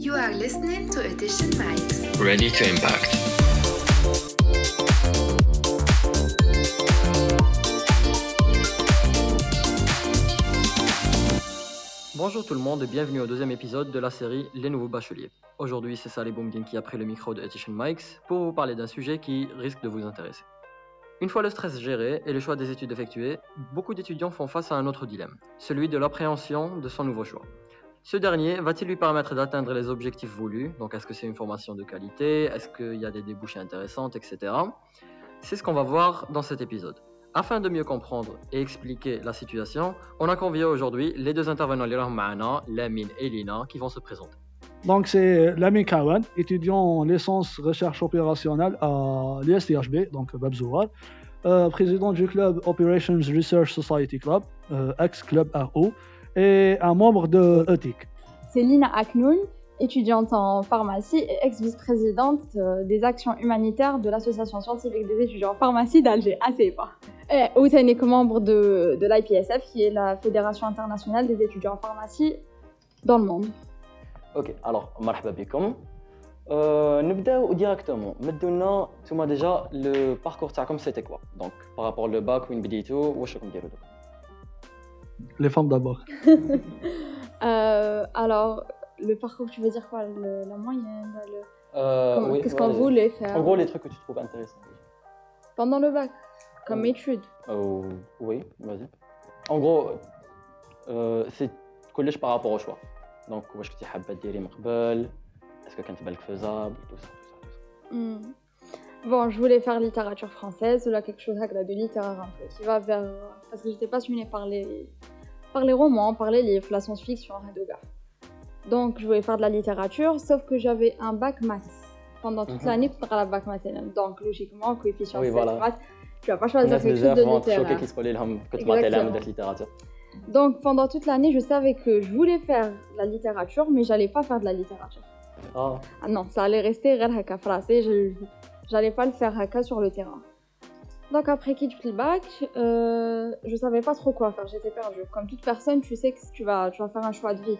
You are listening to Edition Mics. Ready to impact. Bonjour tout le monde et bienvenue au deuxième épisode de la série Les nouveaux bacheliers. Aujourd'hui, c'est Saleh Boumdine qui a pris le micro de Edition Mics pour vous parler d'un sujet qui risque de vous intéresser. Une fois le stress géré et le choix des études effectué, beaucoup d'étudiants font face à un autre dilemme, celui de l'appréhension de son nouveau choix. Ce dernier va-t-il lui permettre d'atteindre les objectifs voulus? Donc est-ce que c'est une formation de qualité? Est-ce qu'il y a des débouchés intéressantes, etc. C'est ce qu'on va voir dans cet épisode. Afin de mieux comprendre et expliquer la situation, on a convié aujourd'hui les deux intervenants Lamine et Lina, qui vont se présenter. Donc c'est Lamine Kawan, étudiant en licence recherche opérationnelle à l'ISTHB, donc Babzouar, euh, président du club Operations Research Society Club, euh, ex-club RO, et un membre de ETIC. C'est Lina Aknoun, étudiante en pharmacie et ex-vice-présidente euh, des actions humanitaires de l'Association scientifique des étudiants en pharmacie d'Alger, ACEPA. Et aussi est membre de, de l'IPSF, qui est la Fédération internationale des étudiants en pharmacie dans le monde. Ok, alors, marhaba bikum. Euh, نبداو directement. Maintenant, tu déjà le parcours comme c'était quoi Donc par rapport au bac وين بديتو واش راكم ديروا Les femmes d'abord. euh, alors le parcours, tu veux dire quoi le, La moyenne le... Euh, oui, Qu'est-ce qu'on voulait faire En gros, les trucs que tu trouves intéressants. Pendant le bac, comme euh, études. Oh, oui, vas-y. En gros, euh, c'est collège par rapport au choix. Donc, واش كنتي حابه ديري من قبل Est-ce que كانت بالك faisable tout ça, tout ça, tout ça. Hmm. Bon, je voulais faire littérature française, là quelque chose de littéraire un peu, qui va vers... Parce que j'étais passionnée par les... par les romans, par les livres, la science-fiction, Hadoga. Donc je voulais faire de la littérature, sauf que j'avais un bac maths. Pendant toute l'année, tu auras la bac maths. Donc logiquement, coefficient oui, voilà. maths, tu vas pas choisir quelque chose de littéraire. Exactement. littérature. Donc pendant toute l'année, je savais que je voulais faire de la littérature, mais j'allais pas faire de la littérature. Oh. Ah non, ça allait rester français, je j'allais pas le faire haka sur le terrain. Donc après quitte le bac, euh, je savais pas trop quoi faire, j'étais perdue. Comme toute personne, tu sais que tu vas, tu vas faire un choix de vie.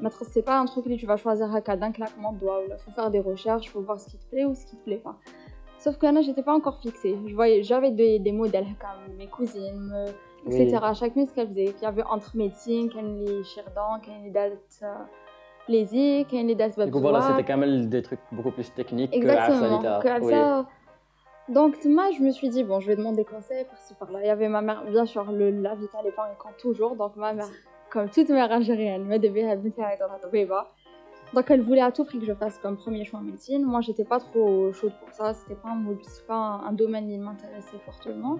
Maître, c'est pas un truc que tu vas choisir haka d'un claquement de doigts. Il faut faire des recherches, faut voir ce qui te plaît ou ce qui te plaît pas. Sauf que là, j'étais pas encore fixée. Je voyais, j'avais des, des modèles comme mes cousines, me- etc. Chaque ce qu'elle faisait. Il y avait entre médecine, a les y a les dalt, euh, les y a les dalt du coup, voilà, c'était quand même des trucs beaucoup plus techniques que la Exactement. littérature. que Oui. Donc moi, je me suis dit, bon, je vais demander conseil par-ci par-là. Il y avait ma mère, bien sûr, le, la vitale et il compte toujours. Donc ma mère, comme toute mère algérienne, me devait habiter dans. Donc elle voulait à tout prix que je fasse comme premier choix médecine. Moi, j'étais pas trop chaude pour ça. C'était pas, un, pas un, domaine qui m'intéressait fortement.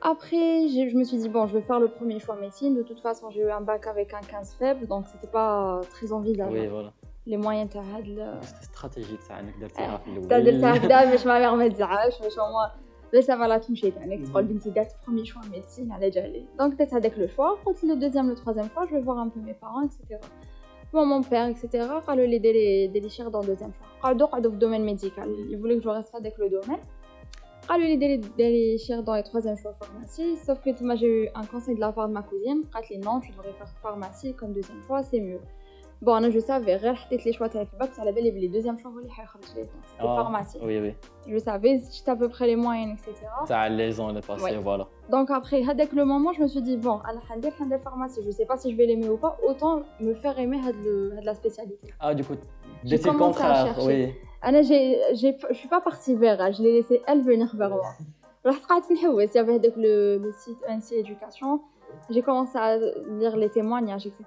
Après, je me suis dit, bon, je vais faire le premier choix médecine. De toute façon, j'ai eu un bac avec un 15 faible, donc c'était pas très envisageable. Oui, voilà. Les moyens تاع هاد ال- C'était stratégique ça انك درتيها في تا الاول درتها هكذا باش ما ميغ ما تزعلش باش هما باش ما لا تمشي تاعك تقول بنتي دارت برومي شوا ميديسين على جالي دونك درت هذاك لو شوا قلت لو دوزيام لو تروازيام فوا جو vais voir un peu mes parents etc Bon, mon père, etc. قالوا لي ديري ديري شير dans deuxième choix قعدوا قعدوا في الدومين ميديكال ils voulaient que je reste avec le domaine قالوا لي ديري ديري شير dans les troisième choix pharmacie sauf que moi j'ai eu un conseil de la part de ma cousine قالت لي non tu devrais faire pharmacie comme deuxième choix c'est mieux Bon, je savais, j'ai les choix de ça la belle les deuxièmes choix, les ah, pharmacie. Oui, oui. Je savais, j'étais à peu près les moyennes, etc. Ça les ans, les passés, voilà. Donc après, dès le moment, je me suis dit, bon, à la pharmacie, je sais pas si je vais l'aimer ou pas, autant me faire aimer de la spécialité. Ah, du coup, j'étais contraire, oui. Anna, je suis pas partie vers elle, je l'ai laissé elle venir vers moi. Je suis partie, il y avait le site NC Éducation j'ai commencé à lire les témoignages, etc.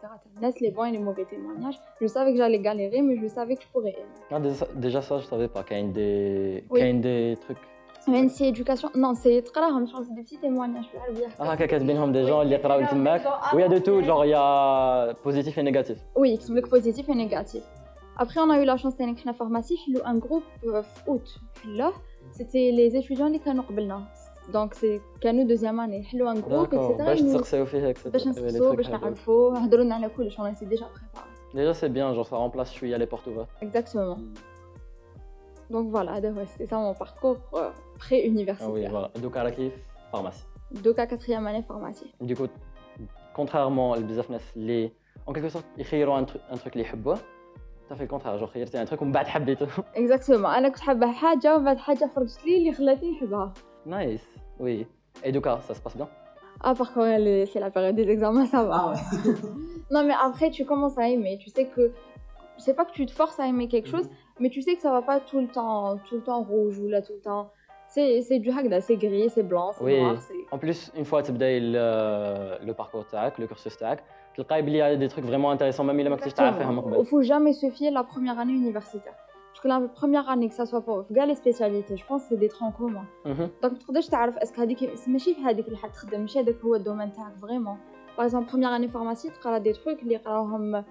les bons et les mauvais témoignages. Je savais que j'allais galérer, mais je savais que je pourrais déjà ça, je savais pas qu'il y a des, oui. des trucs. Même si éducation, non, c'est très rare, hein, c'est des petits témoignages. Ah, quelqu'un de des gens, ils travaillent Oui, il y a de tout, genre il y a positif et négatif. Oui, qui sont positif et négatif. Après, on a eu la chance d'aller à la pharmacie, un groupe euh, août. Là, c'était les étudiants qui nous قبلنا. Donc, c'est كانوا deuxième année. حلو un groupe, D'accord. etc. باش ils nous- تسقسيو فيه etc. باش Oui, les نسقسوا trucs باش هذوك. نعرفوا هضروا لنا على كلش on s'est déjà préparé. Déjà, c'est bien. Genre, ça remplace شوية les portes ouvertes. Exactement. Donc voilà, هذا هو c'était ça mon parcours euh, Ah oui, pré-universitaire. voilà. Donc, à la kiff, pharmacie. Donc à quatrième année pharmacie. Du coup, contrairement à بزاف ناس اللي en quelque sorte يخيروا un truc un truc اللي يحبوه t'as fait le contraire genre خيرتي un truc ومن بعد حبيته اكزاكتومون انا كنت حابه حاجه ومن بعد حاجه خرجت لي اللي خلاتني نحبها nice Oui. Et du cas, ça se passe bien? Ah, par contre, c'est la période des examens, ça va. Ah non, mais après, tu commences à aimer. Tu sais que. C'est pas que tu te forces à aimer quelque chose, mhm. mais tu sais que ça va pas tout le temps, tout le temps rouge ou là tout le temps. C'est du hagda, c'est gris, c'est blanc, c'est oui. noir. En plus, une fois que tu le, le parcours TAC, le cursus TAC, il y a des trucs vraiment intéressants, même il a Il ne hein, faut jamais se fier à la première année universitaire Parce que la première année, que ça soit pour gars les spécialités, je pense que c'est des troncs communs. Mhm. Donc, tu peux تعرف est-ce que هذيك ماشي في هذيك اللي حتخدم ماشي هذاك هو الدومين تاعك فريمون. Par exemple, première année pharmacie, تقرا des trucs اللي يقراوهم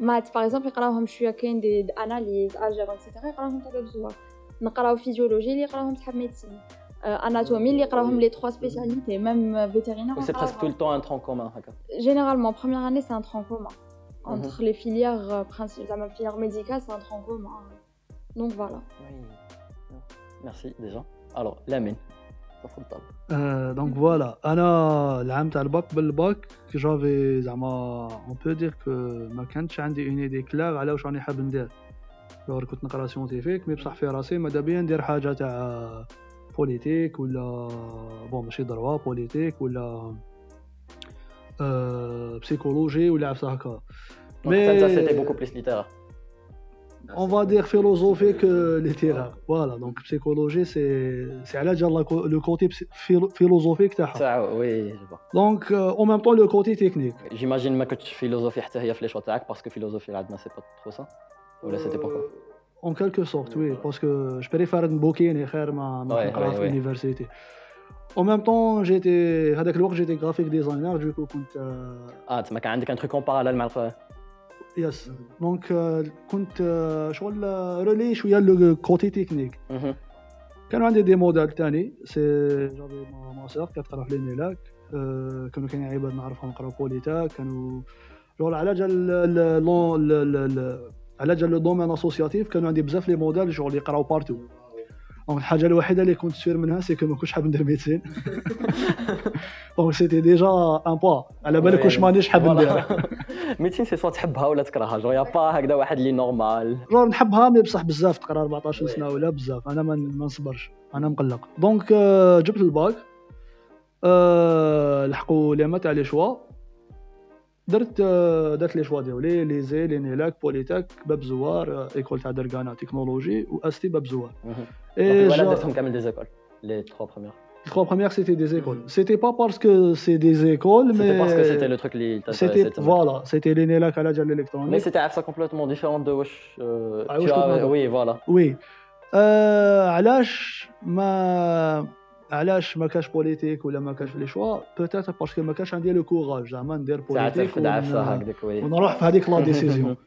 maths par exemple يقراوهم شويه كاين دي اناليز الجبر etc يقراوهم تاع بزوار. نقراو فيزيولوجي اللي يقراوهم صحاب ميديسين. اناتومي اللي يقراوهم les trois spécialités, même vétérinaire. Oui, c'est presque tout le temps un tronc commun. هكا. Généralement, première année, c'est un tronc commun. Mhm. Entre les filières euh, principales, la filière médicale, c'est un tronc commun. Donc voilà. Oui. Merci déjà. Alors, Lamine. تفضل. Euh, donc voilà, انا العام تاع الباك بالباك جافي زعما اون بو دير كو ما كانتش عندي اون ايدي كلار على واش راني حاب ندير دور كنت نقرا سيونتيفيك مي بصح في راسي ماذا بيا ندير حاجه تاع بوليتيك ولا بون ماشي دروا بوليتيك ولا آه بسيكولوجي ولا عفسه هكا Donc, ça, ça, c'était beaucoup plus littéraire. on va dire philosophique euh, les terrains. Voilà, donc psychologie, c'est le côté philosophique. Oui, je vois. Donc, euh, en même temps, le côté technique. J'imagine que tu philosophies parce que philosophie, là, c'est pas trop ça Ou là, c'était pourquoi euh, En quelque sorte, oui, parce que je préfère une bouquin et faire ma, ma ouais, université. En même temps, j'étais, à l'époque, j'étais graphic designer, du coup, quand, Ah, tu as un truc en parallèle, malgré يس دونك euh, كنت euh, شغل رولي شوية لو كوتي تكنيك. كانوا عندي دي موديل تاني. سي جافي ما ما سور كتقرا في لينيلاك كانوا كاين عباد نعرفهم نقراو بوليتا كانوا شغل على جال على جال لو دومين اسوسياتيف كانوا عندي بزاف لي موديل شغل يقراو بارتو دونك الحاجة الوحيده اللي كنت سير منها سي كو ما كنتش حاب ندير ميديسين دونك سيتي ديجا ان با على بالك واش مانيش حاب ندير ميديسين سي سوا تحبها ولا تكرهها جو يا با هكذا واحد اللي نورمال جور نحبها مي بصح بزاف تقرا 14 سنه ولا بزاف أنا ما نصبرش أنا مقلق دونك جبت الباك لحقوا لي ما تاع لي شوا درت آه، درت لي شوا ديالي لي زي لي نيلاك بوليتاك باب زوار آه، ايكول تاع دركانا تكنولوجي واستي باب زوار اي اي ولا جا- درتهم كامل دي زيكول لي 3 premières Les trois premières, c'était des écoles. C'était pas parce que c'est des écoles, mais C'était parce que c'était le truc اللي c'était t'intéressait voilà, c'était les NELAC à la Dial Mais électronique. c'était ça complètement différent de واش euh, Ah, oui voilà Oui. آه علاش ما علاش ما كاش بوليتيك ولا ما كاش لي شوا بوتيتر باسكو ما كاش عندي لو كوراج زعما ندير بوليتيك ونروح في هذيك لا ديسيزيون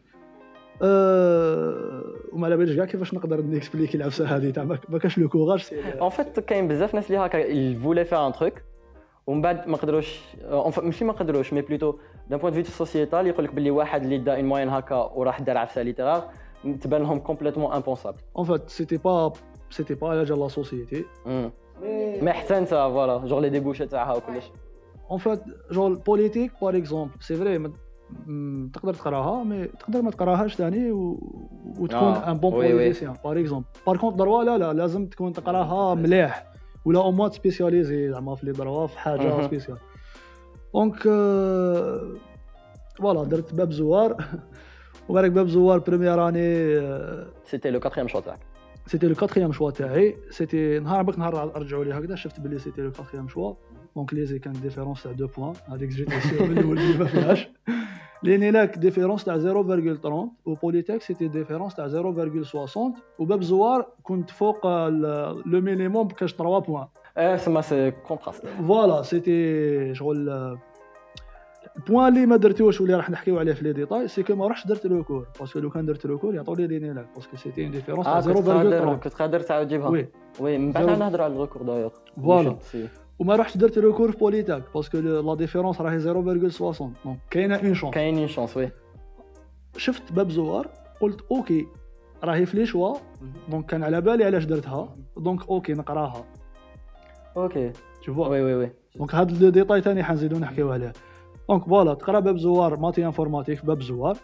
أه وما على باليش كاع كيفاش نقدر نكسبليكي العفسة هذه؟ تاع ما كاش لو كوراج En fait, كاين بزاف ناس اللي هكا voulaient faire un truc ومن بعد ما قدروش ماشي ما قدروش مي بلوتو دان بوين دو في سوسيتال يقول لك باللي واحد اللي دا اون موين هكا وراح دار عفسة ليترار تبان لهم كومبليتومون امبونسابل ان فات سيتي با سيتي با على جال لا سوسيتي مي حتى انت فوالا جور لي ديبوشي تاعها وكلش ان فات جون بوليتيك باغ اكزومبل سي فري تقدر تقراها مي تقدر ما تقراهاش ثاني و... وتكون آه، ان بون. بوليتيسيان باغ اكزومبل باغ كونت دروا لا لا لازم تكون تقراها مليح ولا أو موان سبيسياليزي زعما في لي دروا في حاجة. سبيسيال دونك فوالا درت باب زوار وبارك باب زوار بروميير اني سيتي لو كاتريام شو تاعك سيتي لو كاتريام شوا تاعي سيتي نهار بك نهار رجعوا لي هكذا شفت بلي سيتي لو كاتريام شوا دونك ليزي كان ديفيرونس تاع 2 بوان هذيك جيتي سير من الاول اللي ما فيهاش لينيلاك ديفيرونس تاع 0.30 وبوليتيك سيتي ديفيرونس تاع 0.60 وباب زوار كنت فوق ال- لو مينيموم بكاش 3 بوان اه سما سي كونتراست فوالا سيتي شغل البوان اللي ما درتوش واللي راح نحكيو عليه في لي ديتاي سي كو ما رحتش درت لو كور باسكو لو كان درت لو كور يعطوا لي لينيلاك باسكو سيتي اون ديفيرونس آه تاع كنت قادر 0.30 كنت قادر تعاود تجيبها وي. وي من بعد. نهضروا على الريكور دايوغ. فوالا. وما رحتش درت لو كور في بوليتاك باسكو لا ديفيرونس راهي 0.60 دونك كاينة اون شونس كاينين شونس وي. شفت باب زوار قلت أوكي راهي في لي شوا. دونك كان على بالي علاش درتها. دونك أوكي نقراها. أوكي. Vois. وي وي وي. دونك هاد لو ديتاي ثاني حنزيدو نحكيو عليه. دونك فوالا تقرا باب زوار ماتي انفورماتيك باب زوار.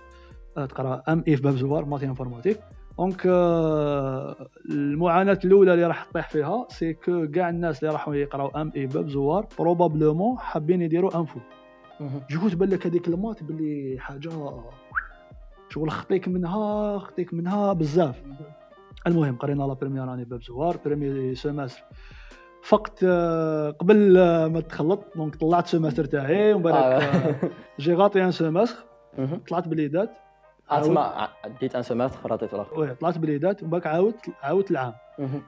آه، تقرا ام اي في باب زوار ماتي انفورماتيك. دونك آه، المعاناة الأولى اللي راح تطيح فيها سي كو كاع الناس اللي راحوا يقراو ام اي باب زوار بروبابلومون حابين يديروا انفو. مهم. جو تبان لك هذيك المات باللي حاجة شغل خطيك منها خطيك منها بزاف. المهم قرينا لا بريمير اني باب زوار بريمي سيمستر فقت آه، قبل آه، ما تخلط دونك طلعت سيمستر تاعي ومن بعد آه. جي غاطي ان سيمستر. طلعت بليدات تسمى ديت ان سيمستر راتيت الأخر. وي طلعت بليدات ومن بعد عاودت عاودت العام.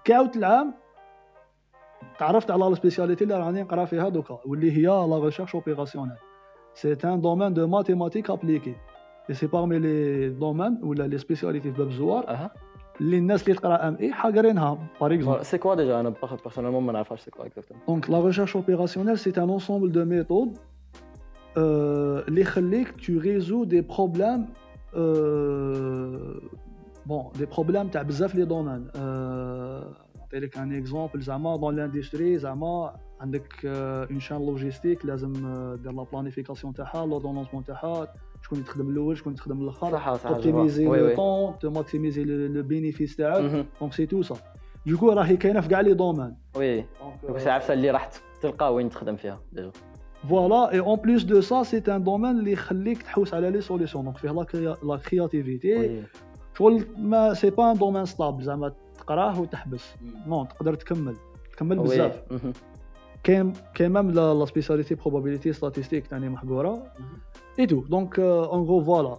كي عاودت العام تعرفت على السبيسياليتي اللي راني نقرا فيها دوكا واللي هي لا ريشيرش اوبيراسيونيل سي ان دومين دو ماتيماتيك ابليكي اي سي بارمي لي دومين ولا لي سبيسياليتي في باب الزوار اللي الناس اللي تقرا ام اي حاقرينها باغ اكزومبل سي كوا ديجا انا بيرسونيلمون ما نعرفهاش سي كوا اكزاكتومون دونك لا ريشيرش اوبيراسيونيل سي ان انسومبل دو ميثود اللي يخليك تو ريزو دي بروبليم بون دي بروبليم تاع بزاف لي دومين نعطي لك ان اكزومبل زعما دون لاندستري زعما عندك اون شان لوجيستيك لازم آه، دير لا بلانيفيكاسيون تاعها لوردونونسمون تاعها شكون يتخدم الأول شكون يتخدم الآخر. صح صح توبتيميزي وي لو طون تماكسيميزي لو بينيفيس تاعك. دونك سي تو سا دوكو راهي كاينة في كاع لي دومين وي. دونك سي عارفه اللي راح تلقى وين تخدم فيها ديجا فوالا اي اون بليس دو سا سي ان دومين اللي يخليك تحوس على لي سوليسيون دونك فيه لا كريا- لا كرياتيفيتي شغل ما سي با ان دومين ستابل زعما تقراه وتحبس. نون تقدر تكمل. تكمل بزاف. كاين كاين ميم لا سبيسياليتي بروبابيليتي ستاتيستيك تاني محقورة. اي تو دونك اون غو فوالا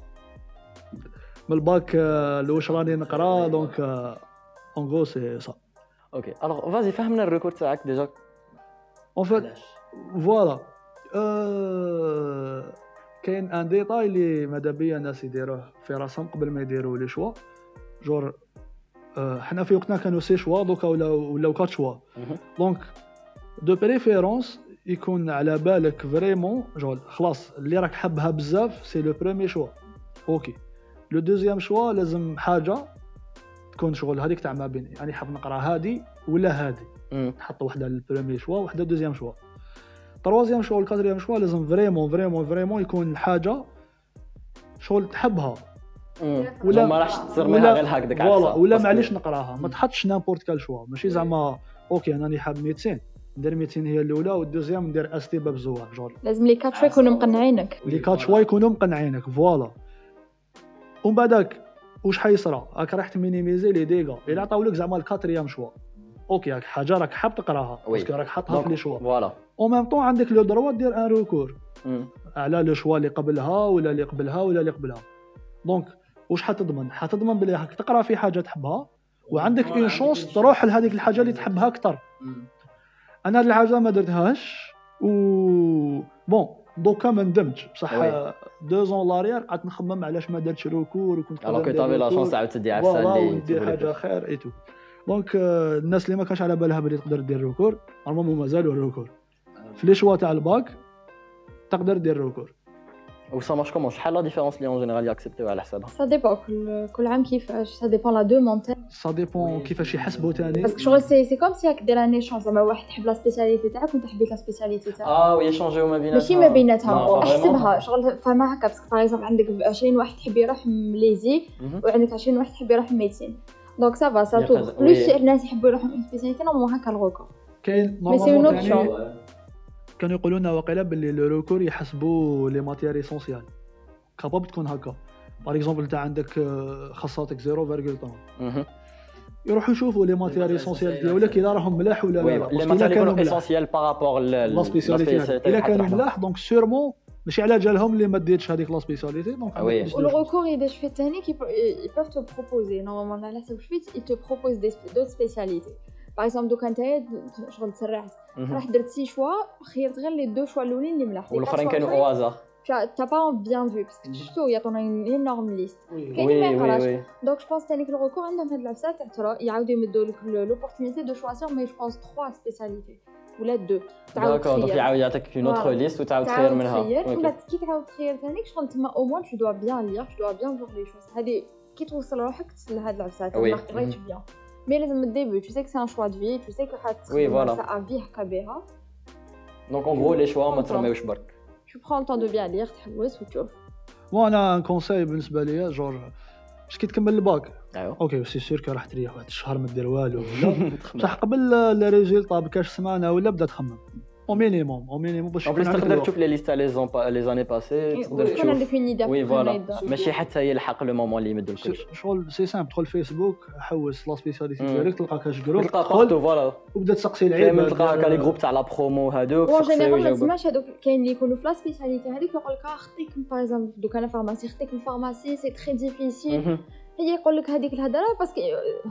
من الباك لواش راني نقرا دونك اون غو سي سا أوكي الوغ فازي فهمنا الريكورد تاعك ديجا اون فيت فوالا. كاين ان ديتاي اللي ماذا بيا الناس يديروه في راسهم قبل ما يديروا لي شوا جور. حنا في وقتنا كانوا سي شوا دوكا ولاو ولاو كات شوا. دونك دو بريفيرونس يكون على بالك فريمون جول خلاص اللي راك حبها بزاف سي لو بروميي شوا. أوكي. لو دوزيام شوا لازم حاجة تكون شغل هذيك تاع ما بين يعني حاب نقرأ هادي ولا هادي. تحط وحدة للبريمي شوا وحدة دوزيام شوا. تروازيام شوا والكاتريام شوا لازم فريمون فريمون فريمون يكون الحاجة شغل تحبها. ولا- ما راحش ترميها غير هكذاك. ولا باسكو- معليش نقراها. ما تحطش نامبورت كال شوا. ماشي زعما أوكي أنا راني حاب ميدسين ندير ميدسين هي الأولى والدوزيام ندير أس تي باب زوار جول لازم لي كات شوي يكونوا مقنعينك. لي كات شوا يكونوا مقنعينك فوالا. ومن بعدك واش حيصرى؟ راك راح تمينيميزي لي ديغا. إلا عطاولك زعما الكاتريام شوا أوكي راك حاجة راك حاب تقراها. باسكو راك حاطها في لي شوا فوالا. اون ميم طون عندك لو دروا دير أن ريكور. على لو شوا اللي قبلها ولا اللي قبلها ولا اللي قبلها. دونك واش حتضمن؟ حتضمن بلي راك تقرا في حاجة تحبها وعندك اون شونس تروح لهذيك الحاجة اللي تحبها أكثر. أنا هاد الحاجة ما درتهاش و بون دوكا ما ندمتش بصح. دو زون لاريير قعدت نخمم علاش ما درتش ريكور وكنت الوغ كو ندير تافي لا. شونس تدي عفسه اللي تقول حاجة. خير اي تو دونك آه، الناس اللي ما كانش على بالها بلي تقدر دير ريكور نورمالمون مازالوا ريكور في لي شوا تاع الباك تقدر دير ريكور وسا مارش كومون شحال لا ديفيرونس اللي اون جينيرال ياكسبتيو على حسابها سا ديبون كل كل عام كيفاش سا ديبون لا دوموند سا ديبون كيفاش يحسبوا تاني باسكو شغل سي سي كوم سي راك دير ان ايشونج زعما واحد حب لا سبيسياليتي تاعك وانت حبيت لا سبيسياليتي تاعك اه ويشونجيو ما بيناتهم ماشي ما بيناتها Non, pas احسبها vraiment. شغل فما هكا باسكو باغ اكزومبل عندك 20 واحد حب يروح مليزي مهم. وعندك 20 واحد يحب يروح ميديسين دونك سافا سا يا تو خزن. بلوس وي. الناس يحبوا يروحوا سبيسياليتي نورمالمون هكا الغوكا كاين مي سي نورمالمون اون تاني اوبسيون كانوا يقولوا لنا واقيلا باللي لو ريكور يحسبوا لي ماتيير اسونسيال كاباب تكون هكا. باغ اكزومبل انت عندك آه، خاصاتك 0.3 مهم. يروحوا يشوفوا لي ماتيير اسونسيال ديالك اذا راهم ملاح ولا لا. لي ملاح. اسونسيال بارابور لا سبيسياليتي إلا كانوا ملاح دونك سيرمون ماشي على جالهم اللي ما ديتش هذيك لا سبيسياليتي دونك. والغوكور يدير في الثاني ils peuvent te proposer. Normalement على حسب te proposent des d'autres spécialités. باغ اكزومبل دوكا نتايا شغل تسرعت راح درت سي شوا خيرت غير لي دو شوا الاولين اللي ملاح والاخرين كانوا او هازار t'as pas bien vu parce que surtout يعطونا une énorme liste كاين وي ما وي يقراش وي دونك جو بونس ثاني في الغوكور عندهم هاد العفسه تاع ترى يعاودوا يمدوا لك لوبورتونيتي دو شوازير مي جو بونس 3 سبيسياليتي ولا دو تعاود داكور دونك تخير يعاود يعطيك اون اوتر Voilà. ليست وتعاود تخير تعاود منها تخير ولا Mais dès le début, tu sais que c'est un choix de vie, tu sais que oui, voilà. ça a vie kabéha. Donc en gros, les choix, on va Tu prends le temps de bien lire, tu ou tu وأنا ان كونساي بالنسبة ليا جورج باش كي تكمل الباك ايوا أوكي سي سير كي راح تريح واحد الشهر ما دير والو ولا بصح قبل لي ريزولطا بكاش سمانه ولا بدا تخمم او مينيموم او مينيموم باش اون بليس يكون عندك تقدر الوقت. تشوف لي ليست لي زون لي زاني باسي تقدر يكون تشوف عندك اون ايدا وي فوالا ماشي حتى يلحق لو مومون اللي يمدوا الكلش ش- شغل سي سامبل دخل فيسبوك حوس لا سبيسياليتي مم. ديالك تلقى كاش جروب تلقى تدخل بارتو فوالا وبدا تسقسي كاين العيب تلقى هكا لي جروب تاع لا برومو هادوك وان تسقسيو جينيرال ما يجاوبوك تسمعش هذوك كاين اللي يكونوا في لا سبيسياليتي هذيك يقول لك اه خطيك باغ اكزومبل دوك انا فارماسي خطيك من فارماسي سي تري ديفيسيل مهم. هي يقول لك هذيك الهضره باسكو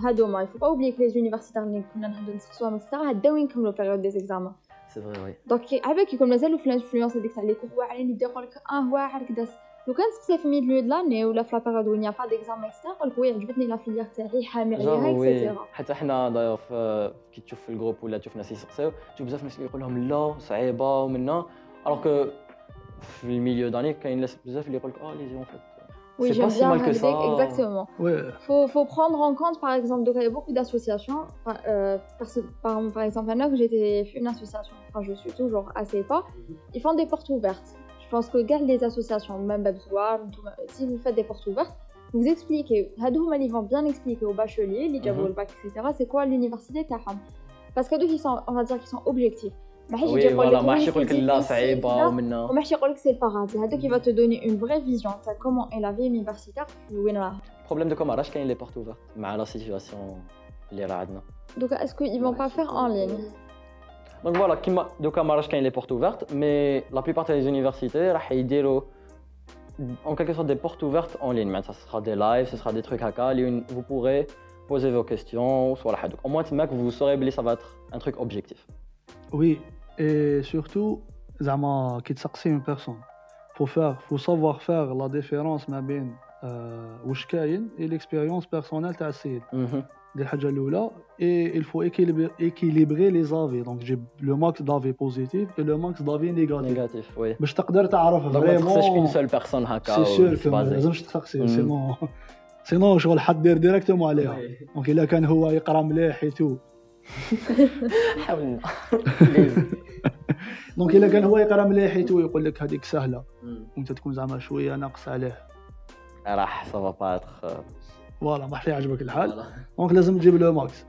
هادو ما يفو با اوبلي كو لي زونيفرسيتار اللي كنا نهضروا نسقسوهم اكسترا هداو يكملوا بيريود دي زيكزامان سي فري وي دونك عباك يكون مازالوا في الانفلونس هذيك تاع لي كور واعرين يبدا يقول لك اه واعر كدا لو كان تسقسي في ميدلو دو لاني ولا في لا بيريود وين با ديكزامان اكسترا يقول لك وي عجبتني لا فيليير تاعي حامي جونغ عليها وي اكسيتيرا حتى حنا دايوغ في- كي تشوف في الجروب ولا تشوف ناس يسقسيو تشوف بزاف ناس اللي يقول لهم لا صعيبه ومنا الوغ كو في الميليو داني كاين ناس بزاف اللي يقول لك اه لي زي اون فيت oui, j'aime si bien mal que Hagdik, ça. exactement. وي faut, faut prendre en compte, par exemple, donc il y a beaucoup d'associations. Par, euh, par, par exemple, maintenant que j'étais une association, enfin je suis toujours assez pas, ils font des portes ouvertes. Je pense que garde les associations, même si vous faites des portes ouvertes, vous expliquez, Hadoum, ils vont bien expliquer aux bacheliers, les le bac, etc., c'est quoi l'université Taham. Parce que ils sont, on va dire qu'ils sont objectifs ما حيجي وي يقول لك فوالا ما oui, حش c'est يقول لك لا difficile, صعيبه لا. ومنا وما حيش يقول لك سي البارادي هذاك il va te donner une vraie vision تاع comment est la vie universitaire في وين راها بروبليم دو كوماراج كاين لي بورت اوفرت مع لا سيتياسيون اللي راه عندنا Donc, est-ce qu'ils vont pas faire en ligne دونك فوالا كيما دوكا ماراج كاين لي بورت اوفرت مي لا بليبار تاع لي زونيفرسيتي راح يديروا en quelque sorte des portes ouvertes en ligne معناتها ce sera des lives ce sera des trucs هكا اللي vous pourrez poser vos questions صوالح هادوك au moins تماك vous saurez بلي ça va être un truc objectif وي اي سورتو زعما كي تسقسي اون بيرسون فو فار فو سافوار فار لا ديفيرونس ما بين واش كاين اي ليكسبيريونس بيرسونيل تاع السيد دي الحاجة الاولى اي il faut équilibrer les avis. Donc j'ai le max d'avis positif et le max d'avis négatif négatif oui. باش تقدر تعرف ما une فريمون seule personne هكا سي سور ما. لازمش تسقسي مم. سينون سينون شغل حدير ديريكتومون عليها دونك الا كان هو يقرا مليح حيتو حاولنا. دونك إلا كان هو يقرأ مليح حيتو يقول لك هذيك سهلة. وانت تكون زعما شوية ناقص عليه. راح va pas être فوالا ما حتى يعجبك الحال. دونك لازم تجيب لو ماكس.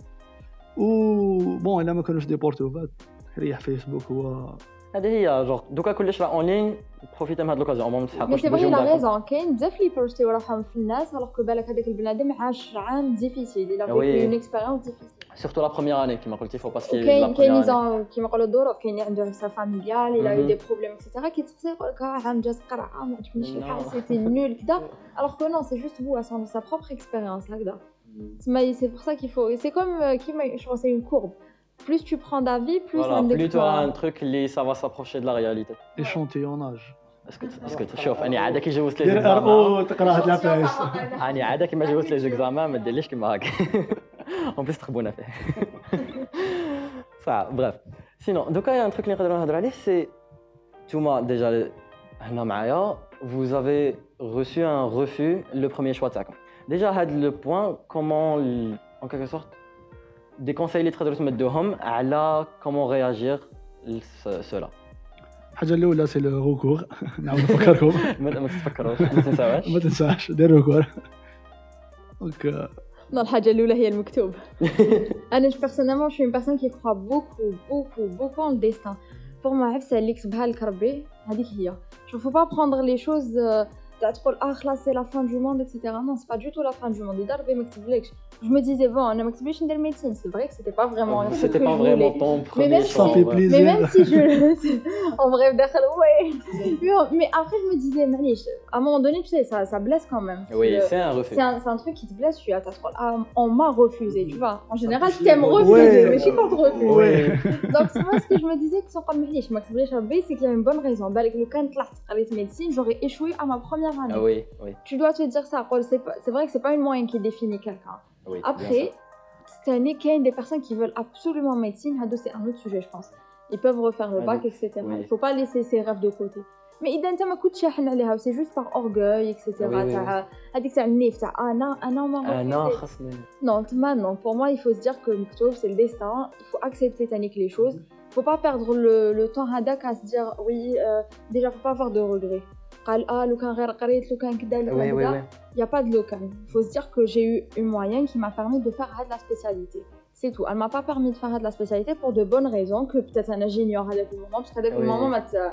و بون إلا ما كانوش دي بورتوفات ريح فيسبوك هو هذه هي جوغ دوكا كلش راه اون لين بروفيتي من هاد لوكازيون. ما مي تسحقوش سي فغي لا ريزون كاين بزاف لي بروجتي وراهم في الناس الوغ كو بالك هذاك البنادم عاش عام ديفيسيل إلى Oui. فيكو اون اكسبيريونس ديفيسيل سورتو لا بروميير اني كيما قلتي فو باسكي لا وكاين كاين بروميير نظام كيما نقولوا الظروف كاين اللي عنده سا فاميليال الى Mhm. دي بروبليم اكسيتيرا كيتسقسي يقول لك اه عام جاز قرعه ما عجبنيش Non. الحال سيتي نول كدا الوغ كو نو سي جوست هو سون سا بروبر اكسبيريونس هكذا تسمى سي بور سا كيل فو سي كوم كيما جو سي اون كورب plus tu prends d'avis plus Voilà, عندك plus tu auras un truc اللي ça va s'approcher de la réalité. ايشونتيوناج Est-ce que est-ce que شوف انا عاده كي جوزت لي دير ار زيكزامان او تقرا هاد لاباس انا عاده كيما جوزت لي زيكزامان ما ديرليش كيما هكا اون بليس تخبونا فيه صعب بريف سينون دوكا يا ان تروك اللي نقدروا نهضروا عليه سي نتوما ديجا هنا معايا vous avez reçu un refus le premier choix تاعكم ديجا هاد لو بوين كومون en quelque sorte des conseils اللي تقدروا تمدوهم على كومون réagir لسولا الحاجه الاولى سي لو روكور نعاود نفكركم ما ما تفكروش ما تنساوش ما تنساش دير روكور دونك Non, الحاجة الأولى هي المكتوب. أنا personnellement je suis une personne qui croit beaucoup beaucoup beaucoup en destin. Pour moi عفسة اللي كتبها لك ربي هذيك هي. Je faut pas prendre les choses euh, t'as trop ah, là c'est la fin du monde, etc. Non, c'est pas du tout la fin du monde. Je me disais, bon, on a de médecine. C'est vrai que c'était pas vraiment. C'était pas vraiment ton premier mais même si, mais même si je. en vrai, ouais. Mais après, je me disais, à un moment donné, tu sais, ça, ça blesse quand même. Oui, c'est un refus. C'est un, un, truc qui te blesse, tu as ah, on m'a refusé, tu vois. En général, je t'aime refuser, ouais, mais je suis contre refuser. Ouais. Donc, c'est moi ce que je me disais que sur Kamilish, Max c'est qu'il y a une bonne raison. Bah, avec le can de médecine, j'aurais échoué à ma première année. Ah oui, oui, Tu dois te dire ça. Paul, C'est pas- c'est vrai que c'est pas une moyenne qui définit quelqu'un. oui. Après, cette année, qu'il y a des personnes qui veulent absolument médecine, Hado, c'est un autre sujet, je pense. Ils peuvent refaire le Ouais, bac, donc, etc. oui. Il faut pas laisser ses rêves de côté. Mais إذا أنت ما كنتش شاحن عليها c'est juste par orgueil etc. Oui, oui, oui. تاع هذيك تاع النيف تاع أنا أنا ما انا refusé. خاصني Non, Thomas, non. Pour moi, il faut se dire que Mktoub, c'est le destin. Il faut accepter Tanique les choses. Il faut pas perdre le, le temps hadak à se dire oui, euh, déjà, faut pas avoir de regrets. قال اه لو كان غير قريت لو كان كدا لو Oui, كان oui, كدا oui. il y a pas de local. Il faut se dire que j'ai eu une moyenne qui m'a permis de faire de la spécialité. C'est tout. Elle m'a pas permis de faire de la spécialité pour de bonnes raisons que peut-être un j'ignore à le moment parce qu'à le Oui. moment ما ت-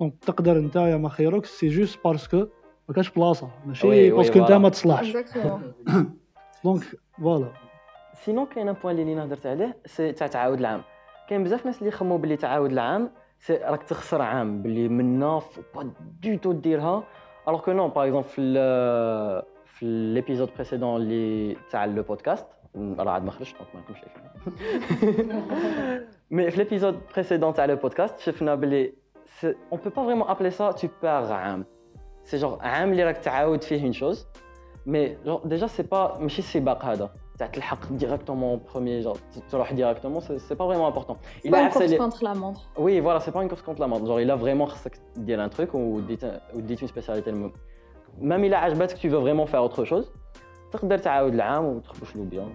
دونك تقدر نتايا ما خيروك سي جوست باسكو ما كاش بلاصه ماشي باسكو انت. ما تصلحش. دونك فوالا سينون كاين ان بوان اللي أنا هضرت عليه سي تاع تعاود العام كاين بزاف ناس اللي يخموا باللي تعاود العام راك تخسر عام باللي منا با دو تو ديرها الوغ كو نون باغ اكزومبل في في ليبيزود بريسيدون اللي تاع لو بودكاست راه عاد ما خرجش دونك ما نكونش مي في ليبيزود بريسيدون تاع لو بودكاست شفنا باللي اون بو با فريمون ابلي سا تو بير عام سي جور عام اللي راك تعاود فيه اون شوز مي جور ديجا سي با ماشي السباق هذا تاع تلحق ديريكتومون بروميير جور تروح ديريكتومون سي با فريمون امبورطون C'est pas une course contre la montre. Oui, voilà, c'est pas une course contre la montre. Genre, il a vraiment dit un truc ou dit, ou dit une spécialité. Même il a عجبتك que tu veux vraiment faire autre chose. تقدر تعاود العام وتخبش له bien.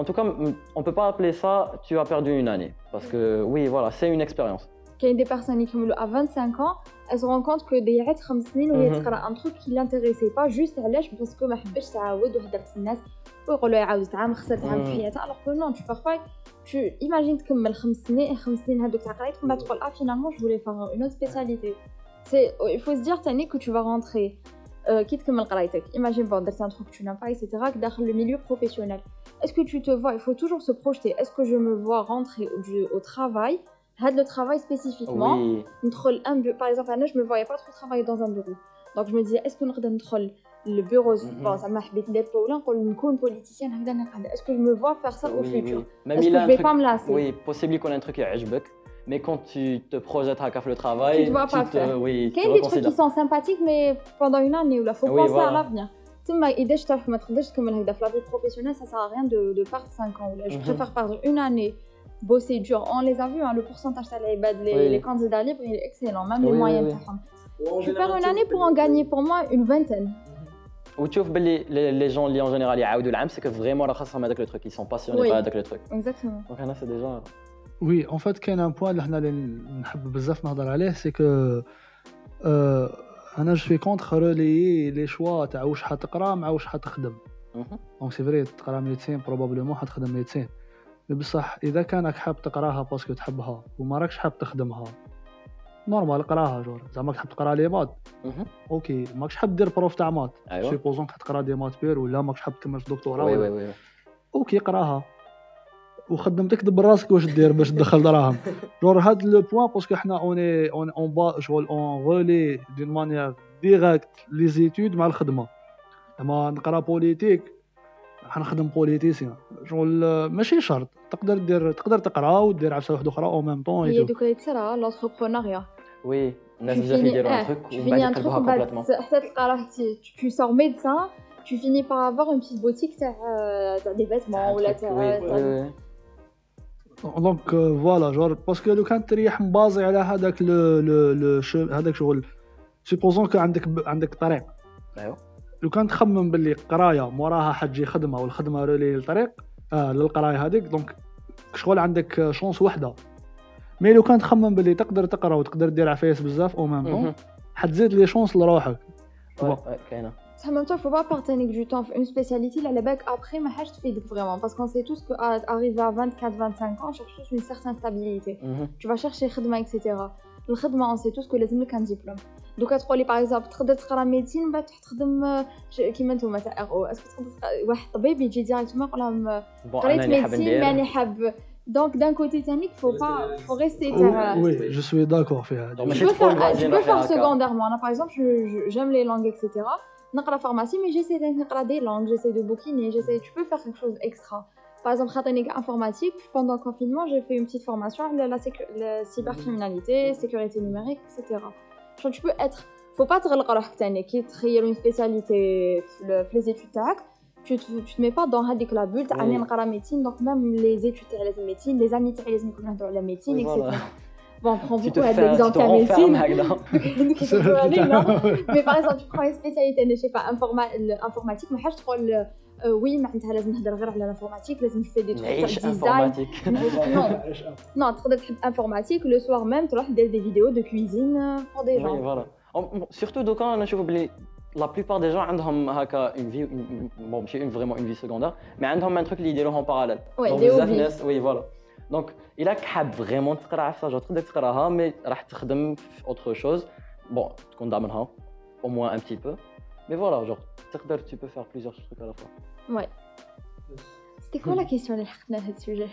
En tout cas, m- on peut pas appeler ça tu as perdu une année. Parce que, oui, voilà, c'est une expérience. كاين des personnes qui ont à 25 ans, elles se rendent compte que ضيعت خمس سنين وهي Mhm. تقرا un truc qui l'intéressait pas juste علاش باسكو ما حبش تعاود وهدرت الناس ويقولوا يعاود عام خسرت عام في Mhm. حياتها alors que non tu parfois tu imagines تكمل خمس سنين خمس سنين هذوك تاع قرايتك من بعد تقول ah finalement je voulais faire une autre spécialité c'est il faut se dire تاني que tu vas rentrer euh, كي تكمل قرايتك imagine bon درت un truc que tu n'aimes pas etc داخل le milieu professionnel est-ce que tu te vois il faut toujours se projeter est-ce que je me vois rentrer au, au travail هذا le travail spécifiquement Oui, ندخل un bureau par exemple انا je me voyais pas trop travailler dans un bureau donc je me disais est-ce que نقدر ندخل le bureau Mhm. bon زعما حبيت ندير بولا نقول نكون politicien هكذا نقعد est-ce que je me vois faire ça au oui, futur oui. Même est-ce il que a je un vais truc. pas me lasser Oui, possible qu'il y ait un truc qui يعجبك. Mais quand tu te projettes à le travail, Tu ne dois pas te, faire. oui, tu كاين des trucs qui reconsidères. sont sympathiques mais pendant une année ولا faut Oui, penser à voilà. l'avenir تما اذا تعرف ما تقدرش تكمل هكذا في la vie professionnelle ça sert à rien de, de perdre 5 ans ولا je Mhm. préfère perdre une année bosser dur. On les a vus, hein, le pourcentage de les, oui. les candidats libres, il est excellent, même oui, les moyens oui, Tu perds une année pour en gagner pour moi une vingtaine. Ou tu vois les gens liés en général, c'est que vraiment, le truc, ils sont passionnés par le truc. Exactement. Donc là, c'est déjà... Oui, en fait, il y a un point que c'est que euh, je suis contre euh, relayer les choix de où je vais travailler, où je vais mhm. Donc c'est vrai, tu travailles médecin, probablement tu travailles médecin. بصح إذا كانك حاب تقراها باسكو تحبها وما راكش حاب تخدمها نورمال قراها جور زعما تحب تقرا لي مات. أوكي. ماكش حاب دير بروف تاع مات. ايوا سيبوزون حتقرا دي مات بير ولا ماكش حاب تكمل في دكتوراه وي وي وي. أوكي قراها. وخدمتك دبر راسك واش دير باش تدخل دراهم. جور هاد لو بوان باسكو حنا اوني اون اون با شغل اون غولي دون مانيير ديريكت لي زيتود مع الخدمة. اما نقرا بوليتيك حنخدم بوليتيسيان شغل ماشي شرط. تقدر دير تقدر تقرا ودير عفسه واحدة أخرى أو ميم طون هي دوكا يتصرا l'entrepreneuriat. وي الناس tu بزاف يديروا ان تروك tu ومن بعد يقلبوها كومبليتمون حتى تلقى راه tu sors médecin tu finis par avoir une petite boutique تاع تاع des vêtements ولا تاع دونك فوالا جور باسكو لو كان تريح مبازي على هذاك لو لو لو شو- هذاك شغل سيبوزون كو عندك عندك طريق. ايوا لو كان تخمم باللي قراية موراها حتجي خدمه والخدمة رولي للطريق آه للقراية هذيك. دونك شغل عندك شونس وحدة. مي لو كان تخمم باللي تقدر تقرا وتقدر دير عفايس بزاف أو ميم طون حتزيد لي شونس لروحك. كاينة. بصح ميم طون فو با بارتينيك دو طون في اون سبيسياليتي اللي على بالك ابخي ما حاجة تفيدك فريمون باسكو سي توس كو اريفي ا 24 25 ans cherche tous une certaine stabilité. Mhm. Tu vas chercher خدمه اكسيتيرا Le khidma, on sait tous que les un diplôme. Donc, à trois, par exemple, تقدر تقرا médecine, bah, tu تخدم كيما نتوما تاع RO. Est-ce que تقدر تقرا- واحد طبيب يجي directement يقول لهم بون قريت انا اللي حاب médecine, ندير ماني حاب. Donc, d'un côté, technique, faut pas, faut rester. تاع- وي جو سوي داكور فيها Donc, Tu ماشي peux تقول faire, vas-y tu peux نروح faire هكا. secondairement. Là, par exemple, je- je- j'aime les langues, etc. نقرا pharmacie, mais j'essaie de نقرا des langues, j'essaie de bouquiner, j'essaie. Tu peux faire quelque chose extra. Par exemple, informatique, pendant le confinement, j'ai fait une petite formation à la, cybercriminalité, sécurité numérique, etc. Donc, tu peux être. Faut pas te le qui est une spécialité, les études TAC. Tu te, te mets pas dans la bulle, tu as la médecine, donc même les études de la médecine, les amis de la médecine, etc. Bon, on prend beaucoup d'exemples à médecine. Mais par exemple, tu prends une spécialité, je ne sais pas, informatique, mais je trouve. وي معناتها لازم نهضر غير على الانفورماتيك لازم نفي دي نعيش انفورماتيك نو نو تقدر تحب انفورماتيك لو سوار ميم تروح دير دي فيديو دو كويزين فور دي جون فوالا سورتو دوكا انا نشوف بلي لا بلوبار دي جون عندهم هكا اون في بون ماشي فريمون اون في سكوندير مي عندهم ان تروك اللي يديروهم باراليل وي بزاف ناس وي فوالا دونك الا حاب فريمون تقرا عفسه تقدر تقراها مي راح تخدم في اوتر شوز بون تكون ضامنها au moins un petit peu mais voilà genre tu peux faire plusieurs trucs à la fois Ouais. C'était quoi la question اللي لحقتنا لهذا السوجي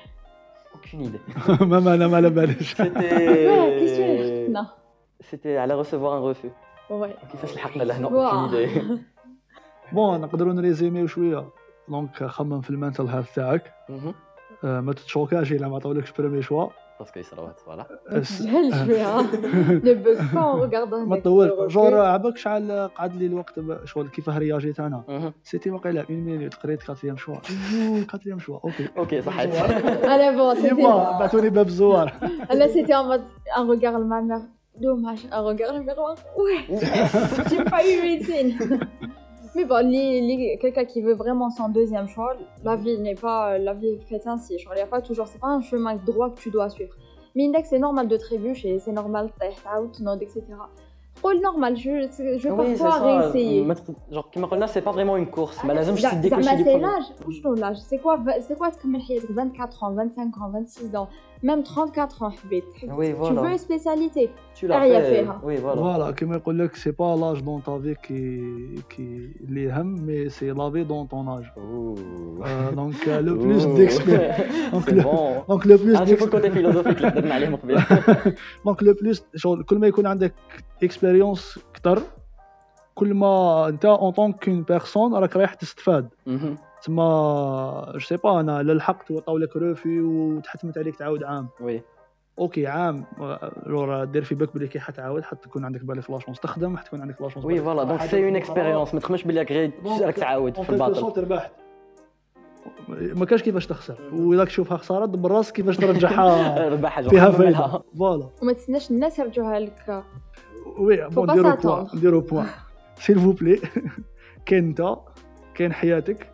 aucune idée même انا ما على باليش c'était Ouais, question اللي لحقتنا c'était aller recevoir un refus Ouais. كيفاش لحقنا لهنا aucune idée بون نقدروا نريزيميو شويه دونك خمم في المنتل هيلث تاعك ما تتشوكاش الا ما عطاولكش بريمي شوا Parce qu'il s'en va, voilà. ما طول جور عباك شحال قعد لي الوقت شغل كيف رياجيت أنا. سيتي واقيلا اون مينوت قريت كاتريام شوا كاتريام شوا أوكي. أوكي صحيت أنا بون سيتي بعثوني باب الزوار أنا سيتي ان ريغارد ان لما مير دوماج ان ريغارد لما مير وي جي با يو ميديسين Mais bon, bah, quelqu'un qui veut vraiment son deuxième choix, la vie n'est pas, euh, la vie est faite ainsi. Genre, il n'y a pas toujours, c'est pas un chemin droit que tu dois suivre. Mais index, c'est normal de trébucher, c'est normal de out, nod, etc. Trop normal, je, je vais oui, parfois réessayer. Genre, qui me c'est pas vraiment une course. Bah, ah, mais je suis décoché du l'âge, c'est quoi, c'est quoi ce que 24 ans, 25 ans, 26 ans même 34 ans حبيت Oui, tu voilà. veux une spécialité Tu l'as أعيا fait. فيها. Oui, voilà. فوالا كيما يقول لك سي با لاج دون تا في كي كي اللي يهم مي سي لا في دون طون اج Ouh. دونك لو بلوس Ouh. ديكسبيريونس دونك C'est لو bon. دونك لو بلوس نشوف الكوتي فيلوزوفيك اللي هضرنا عليهم قبل دونك لو بلوس شغل كل ما يكون عندك اكسبيريونس كتر كل ما انت اون طونك كون بيرسون راك رايح تستفاد مهم. تما جو سي با أنا لا لحقت وعطاو لك روفي وتحتمت عليك تعاود عام. وي. أوكي عام. جور دير في بالك بلي كي حتعاود حتكون عندك بالي في لاشونس تخدم حتكون عندك لاشونس وي فوالا. دونك سي اون اكسبيريونس ما تخممش بلي غير راك تعاود في الباطل. ربحت. ما كاش كيفاش تخسر. واذا تشوفها خسارة دبر راسك كيفاش ترجعها. ربح حاجة فيها فايدة. فوالا. وما تستناش الناس يرجعوها لك. وي بون s'attendre. بوان نديرو بوان سيل فو بلي كاين أنت كاين حياتك.